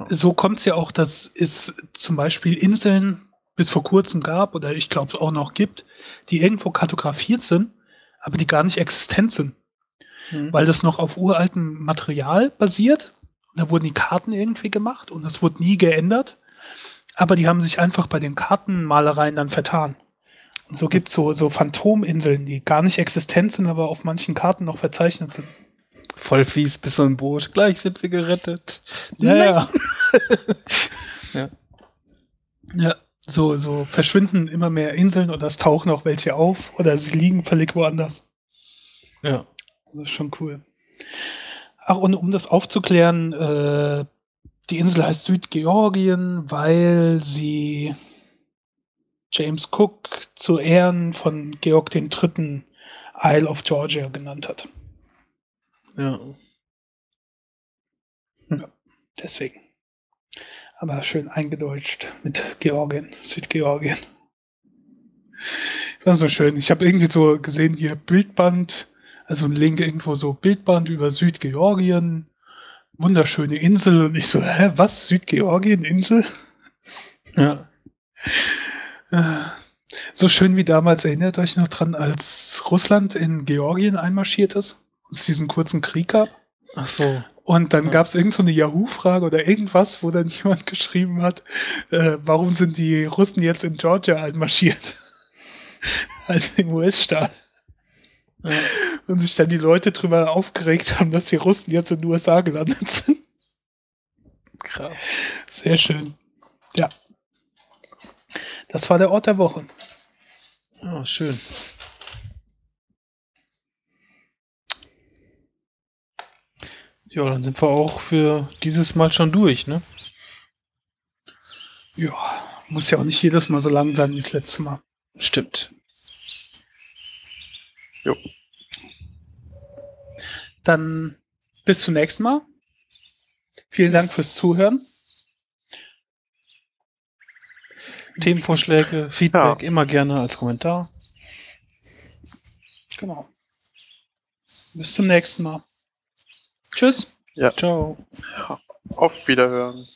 So kommt es ja auch, dass es zum Beispiel Inseln bis vor kurzem gab oder ich glaube auch noch gibt, die irgendwo kartografiert sind, aber die gar nicht existent sind. Mhm. Weil das noch auf uraltem Material basiert. Da wurden die Karten irgendwie gemacht und es wurde nie geändert. Aber die haben sich einfach bei den Kartenmalereien dann vertan. Und so gibt es so, so Phantominseln, die gar nicht existent sind, aber auf manchen Karten noch verzeichnet sind. Voll fies, bis so ein Boot. Gleich sind wir gerettet. Ja, ja. ja. Ja, so, so verschwinden immer mehr Inseln oder es tauchen auch welche auf oder sie liegen völlig woanders. Ja. Das ist schon cool. Ach, und um das aufzuklären, äh, die Insel heißt Südgeorgien, weil sie James Cook zu Ehren von Georg III. Isle of Georgia genannt hat. Ja. ja deswegen. Aber schön eingedeutscht mit Georgien, Südgeorgien. Das ist so schön. Ich habe irgendwie so gesehen hier Bildband, also ein Link irgendwo so Bildband über Südgeorgien, wunderschöne Insel und ich so, hä, was? Südgeorgien, Insel? Ja. So schön wie damals, erinnert euch noch dran, als Russland in Georgien einmarschiert ist und es diesen kurzen Krieg gab? Ach so. Und dann ja. gab es irgend so eine Yahoo-Frage oder irgendwas, wo dann jemand geschrieben hat, äh, warum sind die Russen jetzt in Georgia einmarschiert? halt im US-Staat. Ja. Und sich dann die Leute drüber aufgeregt haben, dass die Russen jetzt in den USA gelandet sind. Krass. Sehr schön. Ja. Das war der Ort der Woche. Oh, schön. Ja, dann sind wir auch für dieses Mal schon durch, ne? Ja, muss ja auch nicht jedes Mal so lang sein wie das letzte Mal. Stimmt. Jo. Dann bis zum nächsten Mal. Vielen Dank fürs Zuhören. Themenvorschläge, Feedback ja. immer gerne als Kommentar. Genau. Bis zum nächsten Mal. Tschüss. Ja. Ciao. Auf Wiederhören.